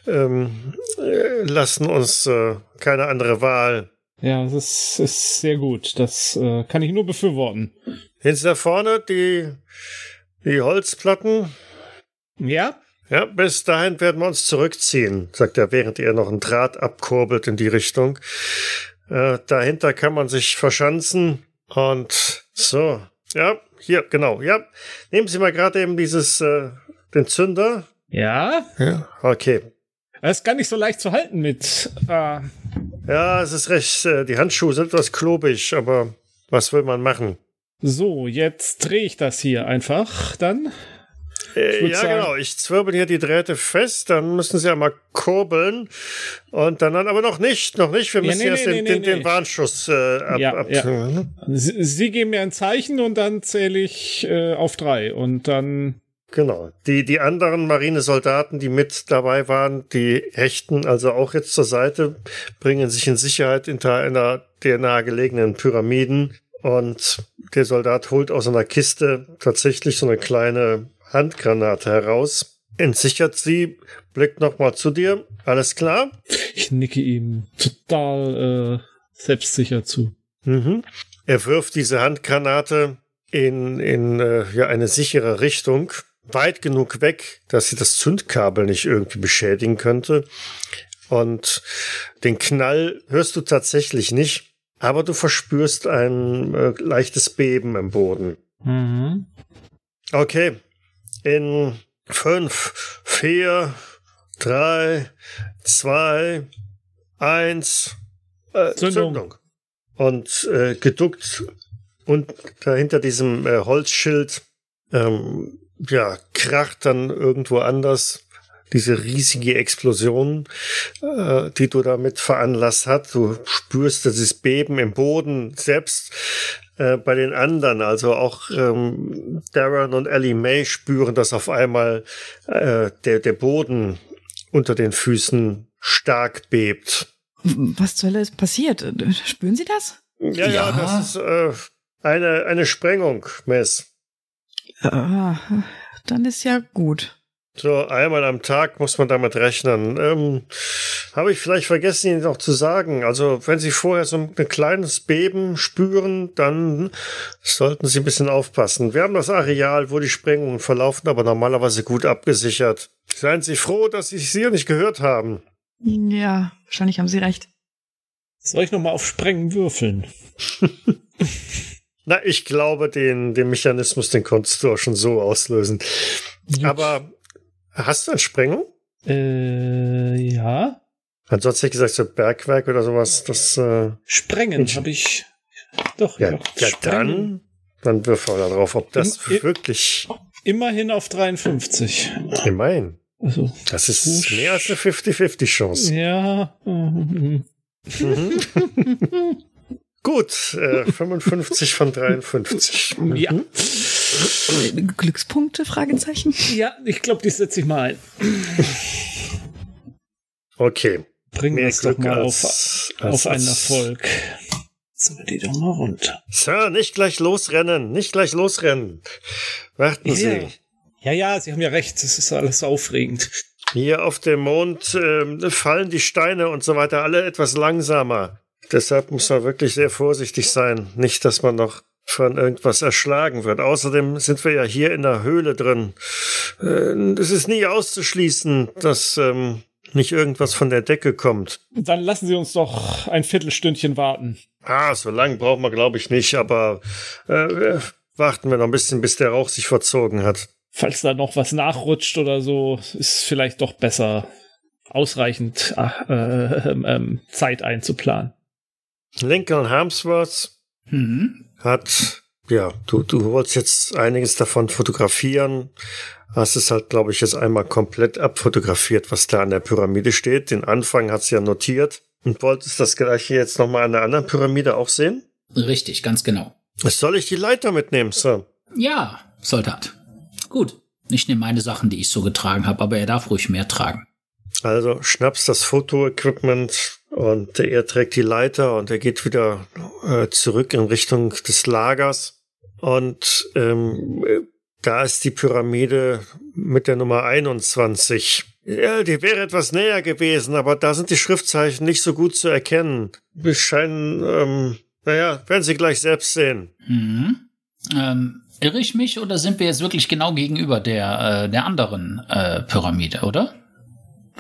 ähm, äh, lassen uns keine andere Wahl. Ja, das ist, ist sehr gut. Das äh, kann ich nur befürworten. Hinter da vorne die, die Holzplatten. Ja? Ja, bis dahin werden wir uns zurückziehen, sagt er, während er noch einen Draht abkurbelt in die Richtung. Äh, dahinter kann man sich verschanzen. Und so, ja, hier, genau, ja. Nehmen Sie mal gerade eben dieses, äh, den Zünder. Ja, Ja. Okay. das ist gar nicht so leicht zu halten mit. Äh, Ja, es ist recht, äh, die Handschuhe sind etwas klobig, aber was will man machen? so, jetzt drehe ich das hier einfach dann. Äh, ja, sagen- genau. Ich zwirbel hier die Drähte fest, dann müssen sie ja mal kurbeln. Und dann, aber noch nicht, noch nicht. Wir Ja, müssen nee, erst nee, den, nee, den, den Warnschuss äh, ab, Ja, ab ja. ne? Sie, Sie geben mir ein Zeichen und dann zähle ich äh, auf drei und dann. Genau. Die, die anderen Marinesoldaten, die mit dabei waren, die hechten also auch jetzt zur Seite, bringen sich in Sicherheit hinter einer der nahegelegenen Pyramiden. Und der Soldat holt aus einer Kiste tatsächlich so eine kleine Handgranate heraus, entsichert sie, blickt nochmal zu dir. Alles klar? Ich nicke ihm total äh, selbstsicher zu. Mhm. Er wirft diese Handgranate in, in äh, ja, eine sichere Richtung, weit genug weg, dass sie das Zündkabel nicht irgendwie beschädigen könnte. Und den Knall hörst du tatsächlich nicht, aber du verspürst ein äh, leichtes Beben im Boden. Mhm. Okay, in fünf, vier, drei, zwei, eins, äh, Zündung. Zündung. Und äh, geduckt und dahinter diesem äh, Holzschild, ähm, ja, kracht dann irgendwo anders diese riesige Explosion, äh, die du damit veranlasst hast. Du spürst dieses Beben im Boden, selbst äh, bei den anderen, also auch ähm, Darren und Ellie May spüren, dass auf einmal äh, der, der Boden unter den Füßen stark bebt. Was zur Hölle ist passiert? Spüren Sie das? Ja, ja, Ja. das ist äh, eine, eine Sprengung, Mess. Ah, dann ist ja gut. So einmal am Tag muss man damit rechnen. Ähm, Habe ich vielleicht vergessen, Ihnen noch zu sagen. Also wenn Sie vorher so ein kleines Beben spüren, dann sollten Sie ein bisschen aufpassen. Wir haben das Areal, wo die Sprengungen verlaufen, aber normalerweise gut abgesichert. Seien Sie froh, dass Sie es hier nicht gehört haben. Ja, wahrscheinlich haben Sie recht. Soll ich nochmal auf Sprengen würfeln? *laughs* Na, ich glaube, den, den Mechanismus, den konntest du auch schon so auslösen. Aber hast du eine Sprengung? Äh, ja. Ansonsten hätte ich gesagt, so Bergwerk oder sowas, das, äh, Sprengen habe ich. Doch, ja, ja. ja dann, dann wirf mal darauf, ob das Im- wirklich, Immerhin auf 53. immerhin, Also, das ist mehr als eine 50-50-Chance. ja. mhm. *laughs* Gut, äh, 55 von 53. Ja. Glückspunkte? Fragezeichen. Ja, ich glaube, die setze ich mal ein. Okay, Bringen wir mehr es doch Glück mal als, auf, als, auf einen Erfolg. Ziehen wir die doch mal runter. Sir, nicht gleich losrennen, nicht gleich losrennen. Warten Ja. Sie. Ja, ja, Sie haben ja recht. Das ist alles aufregend. Hier auf dem Mond ähm, fallen die Steine und so weiter alle etwas langsamer. Deshalb muss man wirklich sehr vorsichtig sein. Nicht, dass man noch von irgendwas erschlagen wird. Außerdem sind wir ja hier in der Höhle drin. Äh, Es ist nie auszuschließen, dass ähm, nicht irgendwas von der Decke kommt. Dann lassen Sie uns doch ein Viertelstündchen warten. Ah, so lange brauchen wir, glaube ich, nicht, aber äh, warten wir noch ein bisschen, bis der Rauch sich verzogen hat. Falls da noch was nachrutscht oder so, ist vielleicht doch besser, ausreichend äh, ähm, ähm, Zeit einzuplanen. Lincoln Harmsworth Hm. hat, ja, du, du wolltest jetzt einiges davon fotografieren. Hast es halt, glaube ich, jetzt einmal komplett abfotografiert, was da an der Pyramide steht. Den Anfang hat's ja notiert. Und wolltest das gleiche jetzt nochmal an der anderen Pyramide auch sehen? Richtig, ganz genau. Soll ich die Leiter mitnehmen, Sir? Ja, Soldat. Gut. Ich nehme meine Sachen, die ich so getragen habe, aber er darf ruhig mehr tragen. Also schnappst das Fotoequipment und er trägt die Leiter und er geht wieder äh, zurück in Richtung des Lagers. Und ähm, äh, da ist die Pyramide mit der Nummer 21. Ja, die wäre etwas näher gewesen, aber da sind die Schriftzeichen nicht so gut zu erkennen. Wir scheinen, ähm, naja, werden Sie gleich selbst sehen. Mhm. Ähm, irre ich mich oder sind wir jetzt wirklich genau gegenüber der, äh, der anderen äh, Pyramide, oder?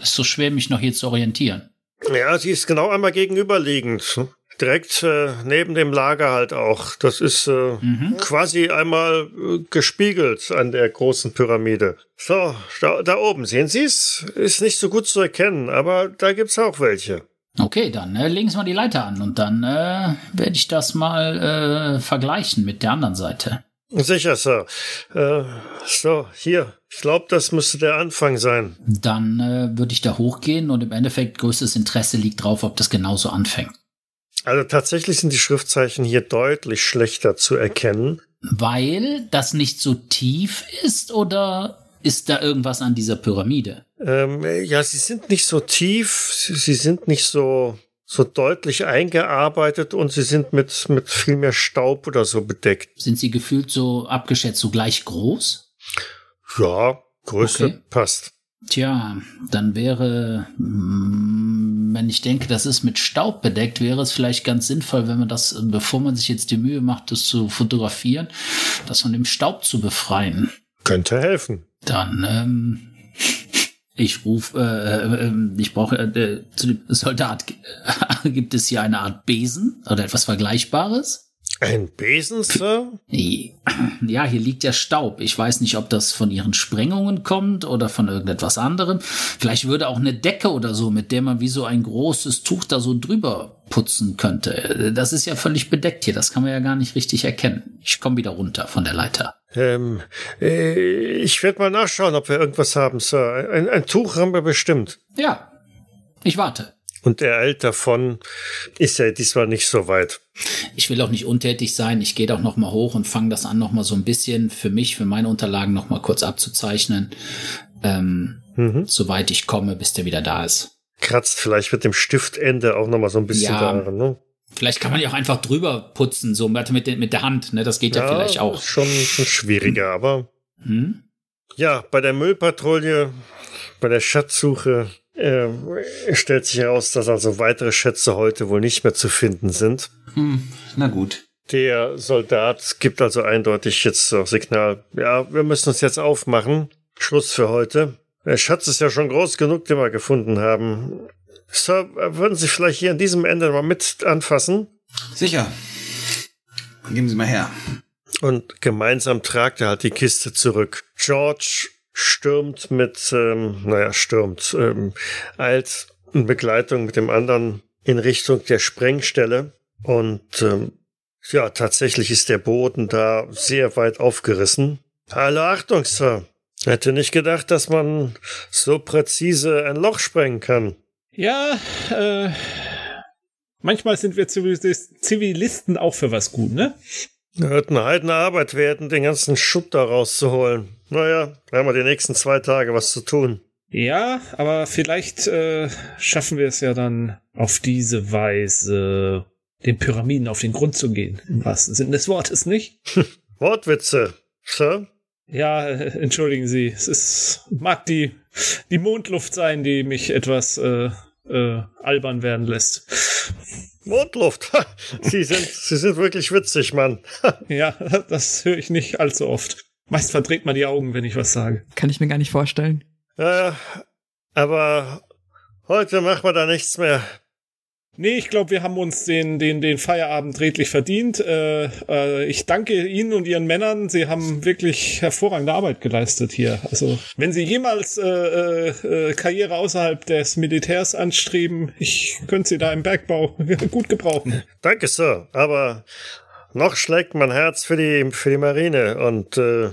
Ist so schwer, mich noch hier zu orientieren. Ja, sie ist genau einmal gegenüberliegend. direkt äh, neben dem Lager halt auch. Das ist äh, quasi einmal äh, gespiegelt an der großen Pyramide. So, da, da oben, sehen Sie es? Ist nicht so gut zu erkennen, aber da gibt's auch welche. Okay, dann äh, legen Sie mal die Leiter an und dann äh, werde ich das mal äh, vergleichen mit der anderen Seite. Sicher, Sir. Äh, so, hier. Ich glaube, das müsste der Anfang sein. Dann äh, würde ich da hochgehen und im Endeffekt größtes Interesse liegt drauf, ob das genauso anfängt. Also tatsächlich sind die Schriftzeichen hier deutlich schlechter zu erkennen. Weil das nicht so tief ist oder ist da irgendwas an dieser Pyramide? Ähm, ja, sie sind nicht so tief, sie, sie sind nicht so, so deutlich eingearbeitet und sie sind mit, mit viel mehr Staub oder so bedeckt. Sind sie gefühlt so abgeschätzt so gleich groß? Ja, Größe Okay. passt. Tja, dann wäre, mm, wenn ich denke, das ist mit Staub bedeckt, wäre es vielleicht ganz sinnvoll, wenn man das, bevor man sich jetzt die Mühe macht, das zu fotografieren, das von dem Staub zu befreien. Könnte helfen. Dann, ähm, ich rufe, äh, äh, ich brauche, äh, zu dem Soldat, *laughs* gibt es hier eine Art Besen oder etwas Vergleichbares? Ein Besen, Sir? Ja, hier liegt ja Staub. Ich weiß nicht, ob das von ihren Sprengungen kommt oder von irgendetwas anderem. Vielleicht würde auch eine Decke oder so, mit der man wie so ein großes Tuch da so drüber putzen könnte. Das ist ja völlig bedeckt hier. Das kann man ja gar nicht richtig erkennen. Ich komme wieder runter von der Leiter. Ähm, äh, ich werde mal nachschauen, ob wir irgendwas haben, Sir. Ein, ein Tuch haben wir bestimmt. Ja, ich warte. Und der eilt davon ist ja diesmal nicht so weit. Ich will auch nicht untätig sein. Ich gehe doch noch mal hoch und fange das an, noch mal so ein bisschen für mich, für meine Unterlagen noch mal kurz abzuzeichnen, ähm, Mhm. soweit ich komme, bis der wieder da ist. Kratzt vielleicht mit dem Stiftende auch noch mal so ein bisschen Ja. daran, ne? Vielleicht kann man ja auch einfach drüber putzen, so mit, mit, der- Hand. Ne? Das geht ja, vielleicht auch. ist Schon, schon schwieriger, aber Hm? ja, bei der Müllpatrouille, bei der Schatzsuche äh, stellt sich heraus, dass also weitere Schätze heute wohl nicht mehr zu finden sind. Hm, na gut. Der Soldat gibt also eindeutig jetzt das Signal, ja, wir müssen uns jetzt aufmachen. Schluss für heute. Der Schatz ist ja schon groß genug, den wir gefunden haben. Sir, würden Sie vielleicht hier an diesem Ende mal mit anfassen? Sicher. Geben Sie mal her. Und gemeinsam tragt er halt die Kiste zurück. George stürmt mit, ähm, naja, stürmt, ähm, eilt in Begleitung mit dem anderen in Richtung der Sprengstelle. Und ähm, ja, tatsächlich ist der Boden da sehr weit aufgerissen. Hallo, Achtung, Sir. Hätte nicht gedacht, dass man so präzise ein Loch sprengen kann. Ja, äh, manchmal sind wir Zivilis- Zivilisten auch für was gut, ne? Wird eine heidene Arbeit werden, den ganzen Schutt da rauszuholen. Naja, da haben wir die nächsten zwei Tage was zu tun. Ja, aber vielleicht äh, schaffen wir es ja dann auf diese Weise, den Pyramiden auf den Grund zu gehen. Im wahrsten Sinne des Wortes, nicht? *laughs* Wortwitze, Sir? Ja, entschuldigen Sie, es ist, mag die, die Mondluft sein, die mich etwas äh, äh, albern werden lässt. Mondluft. Sie sind, *laughs* Sie sind wirklich witzig, Mann. Ja, das höre ich nicht allzu oft. Meist verdreht man die Augen, wenn ich was sage. Kann ich mir gar nicht vorstellen. Ja, aber heute machen wir da nichts mehr. Nee, ich glaube, wir haben uns den, den, den Feierabend redlich verdient. Äh, äh, ich danke Ihnen und Ihren Männern. Sie haben wirklich hervorragende Arbeit geleistet hier. Also, wenn Sie jemals äh, äh, Karriere außerhalb des Militärs anstreben, ich könnte Sie da im Bergbau *laughs* gut gebrauchen. Danke, Sir. Aber noch schlägt mein Herz für die, für die Marine und, äh,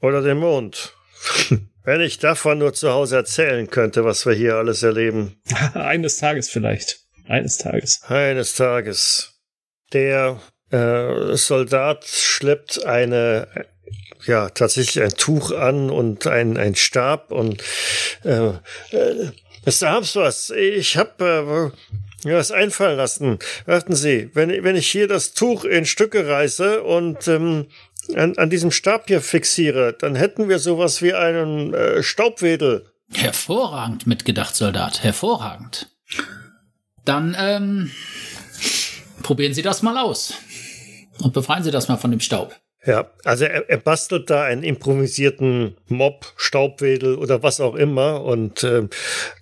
oder den Mond. *laughs* Wenn ich davon nur zu Hause erzählen könnte, was wir hier alles erleben. *laughs* Eines Tages vielleicht. Eines Tages. Eines Tages. Der äh, Soldat schleppt eine, ja, tatsächlich ein Tuch an und ein, ein Stab und äh, äh, Mr. Habsworth, ich hab äh, mir was einfallen lassen. Warten Sie, wenn, wenn ich hier das Tuch in Stücke reiße und ähm, an, an diesem Stab hier fixiere, dann hätten wir sowas wie einen äh, Staubwedel. Hervorragend mitgedacht, Soldat. Hervorragend. Dann ähm, probieren Sie das mal aus. Und befreien Sie das mal von dem Staub. Ja, also er, er bastelt da einen improvisierten Mob, Staubwedel oder was auch immer und äh,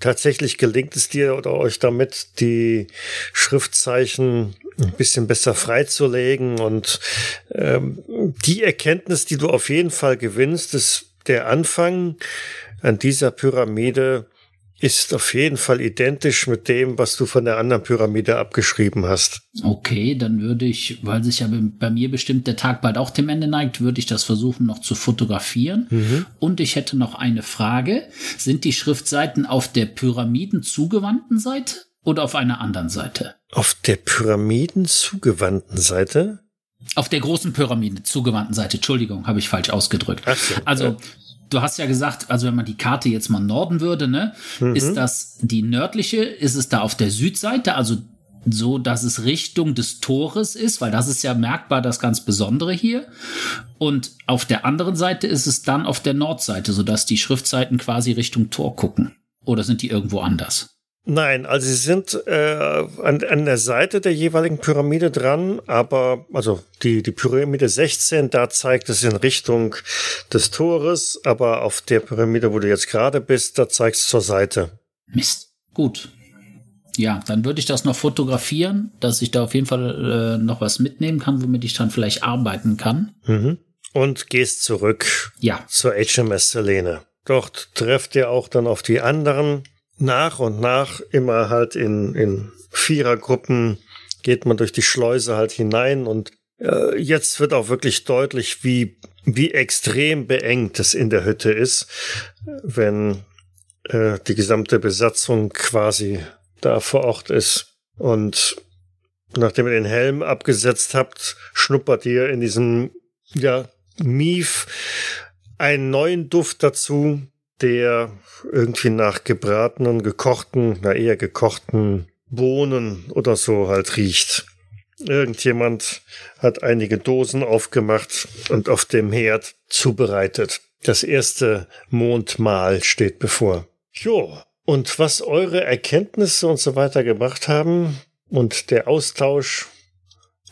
tatsächlich gelingt es dir oder euch damit, die Schriftzeichen ein bisschen besser freizulegen und ähm, die Erkenntnis, die du auf jeden Fall gewinnst, ist der Anfang an dieser Pyramide ist auf jeden Fall identisch mit dem, was du von der anderen Pyramide abgeschrieben hast. Okay, dann würde ich, weil sich ja bei mir bestimmt der Tag bald auch dem Ende neigt, würde ich das versuchen noch zu fotografieren. Mhm. Und ich hätte noch eine Frage. Sind die Schriftseiten auf der Pyramiden zugewandten Seite oder auf einer anderen Seite? Auf der Pyramiden zugewandten Seite? Auf der großen Pyramide zugewandten Seite. Entschuldigung, habe ich falsch ausgedrückt. Ach so, also du hast ja gesagt, also wenn man die Karte jetzt mal Norden würde, ne, mhm. ist das die nördliche, ist es da auf der Südseite, also so, dass es Richtung des Tores ist, weil das ist ja merkbar das ganz Besondere hier. Und auf der anderen Seite ist es dann auf der Nordseite, sodass die Schriftseiten quasi Richtung Tor gucken. Oder sind die irgendwo anders? Nein, also sie sind äh, an, an der Seite der jeweiligen Pyramide dran, aber also die, die Pyramide 16, da zeigt es in Richtung des Tores, aber auf der Pyramide, wo du jetzt gerade bist, da zeigt es zur Seite. Mist. Gut. Ja, dann würde ich das noch fotografieren, dass ich da auf jeden Fall äh, noch was mitnehmen kann, womit ich dann vielleicht arbeiten kann. Mhm. Und gehst zurück ja. zur HMS Selene. Dort trefft ihr auch dann auf die anderen nach und nach immer halt in, in Vierergruppen geht man durch die Schleuse halt hinein und äh, jetzt wird auch wirklich deutlich, wie, wie extrem beengt es in der Hütte ist, wenn äh, die gesamte Besatzung quasi da vor Ort ist. Und nachdem ihr den Helm abgesetzt habt, schnuppert ihr in diesem, ja, Mief einen neuen Duft dazu, der irgendwie nach gebratenen, gekochten, na eher gekochten Bohnen oder so halt riecht. Irgendjemand hat einige Dosen aufgemacht und auf dem Herd zubereitet. Das erste Mondmahl steht bevor. Jo, und was eure Erkenntnisse und so weiter gemacht haben und der Austausch,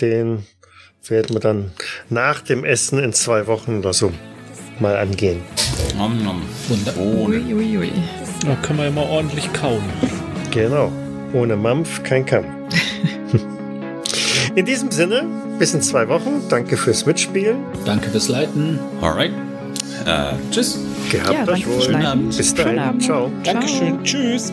den werden wir dann nach dem Essen in zwei Wochen oder so mal angehen. Nom, nom. Ui, ui, ui. Da man ja mal ordentlich kauen. Genau. Ohne Mampf kein Kamm. *laughs* in diesem Sinne, bis in zwei Wochen. Danke fürs Mitspielen. Danke fürs Leiten. Alright. Äh, tschüss. Gehabt Ja, euch wohl. Bis Schönen dahin. Abend. Ciao. Dankeschön. Tschüss.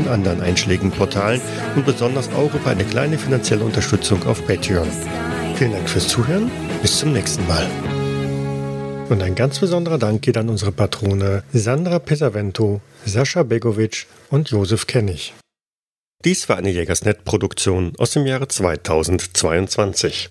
und anderen einschlägigen und besonders auch über eine kleine finanzielle Unterstützung auf Patreon. Vielen Dank fürs Zuhören, bis zum nächsten Mal. Und ein ganz besonderer Dank geht an unsere Patrone Sandra Pesavento, Sascha Begovic und Josef Kennig. Dies war eine Jägersnet-Produktion aus dem Jahre 2022.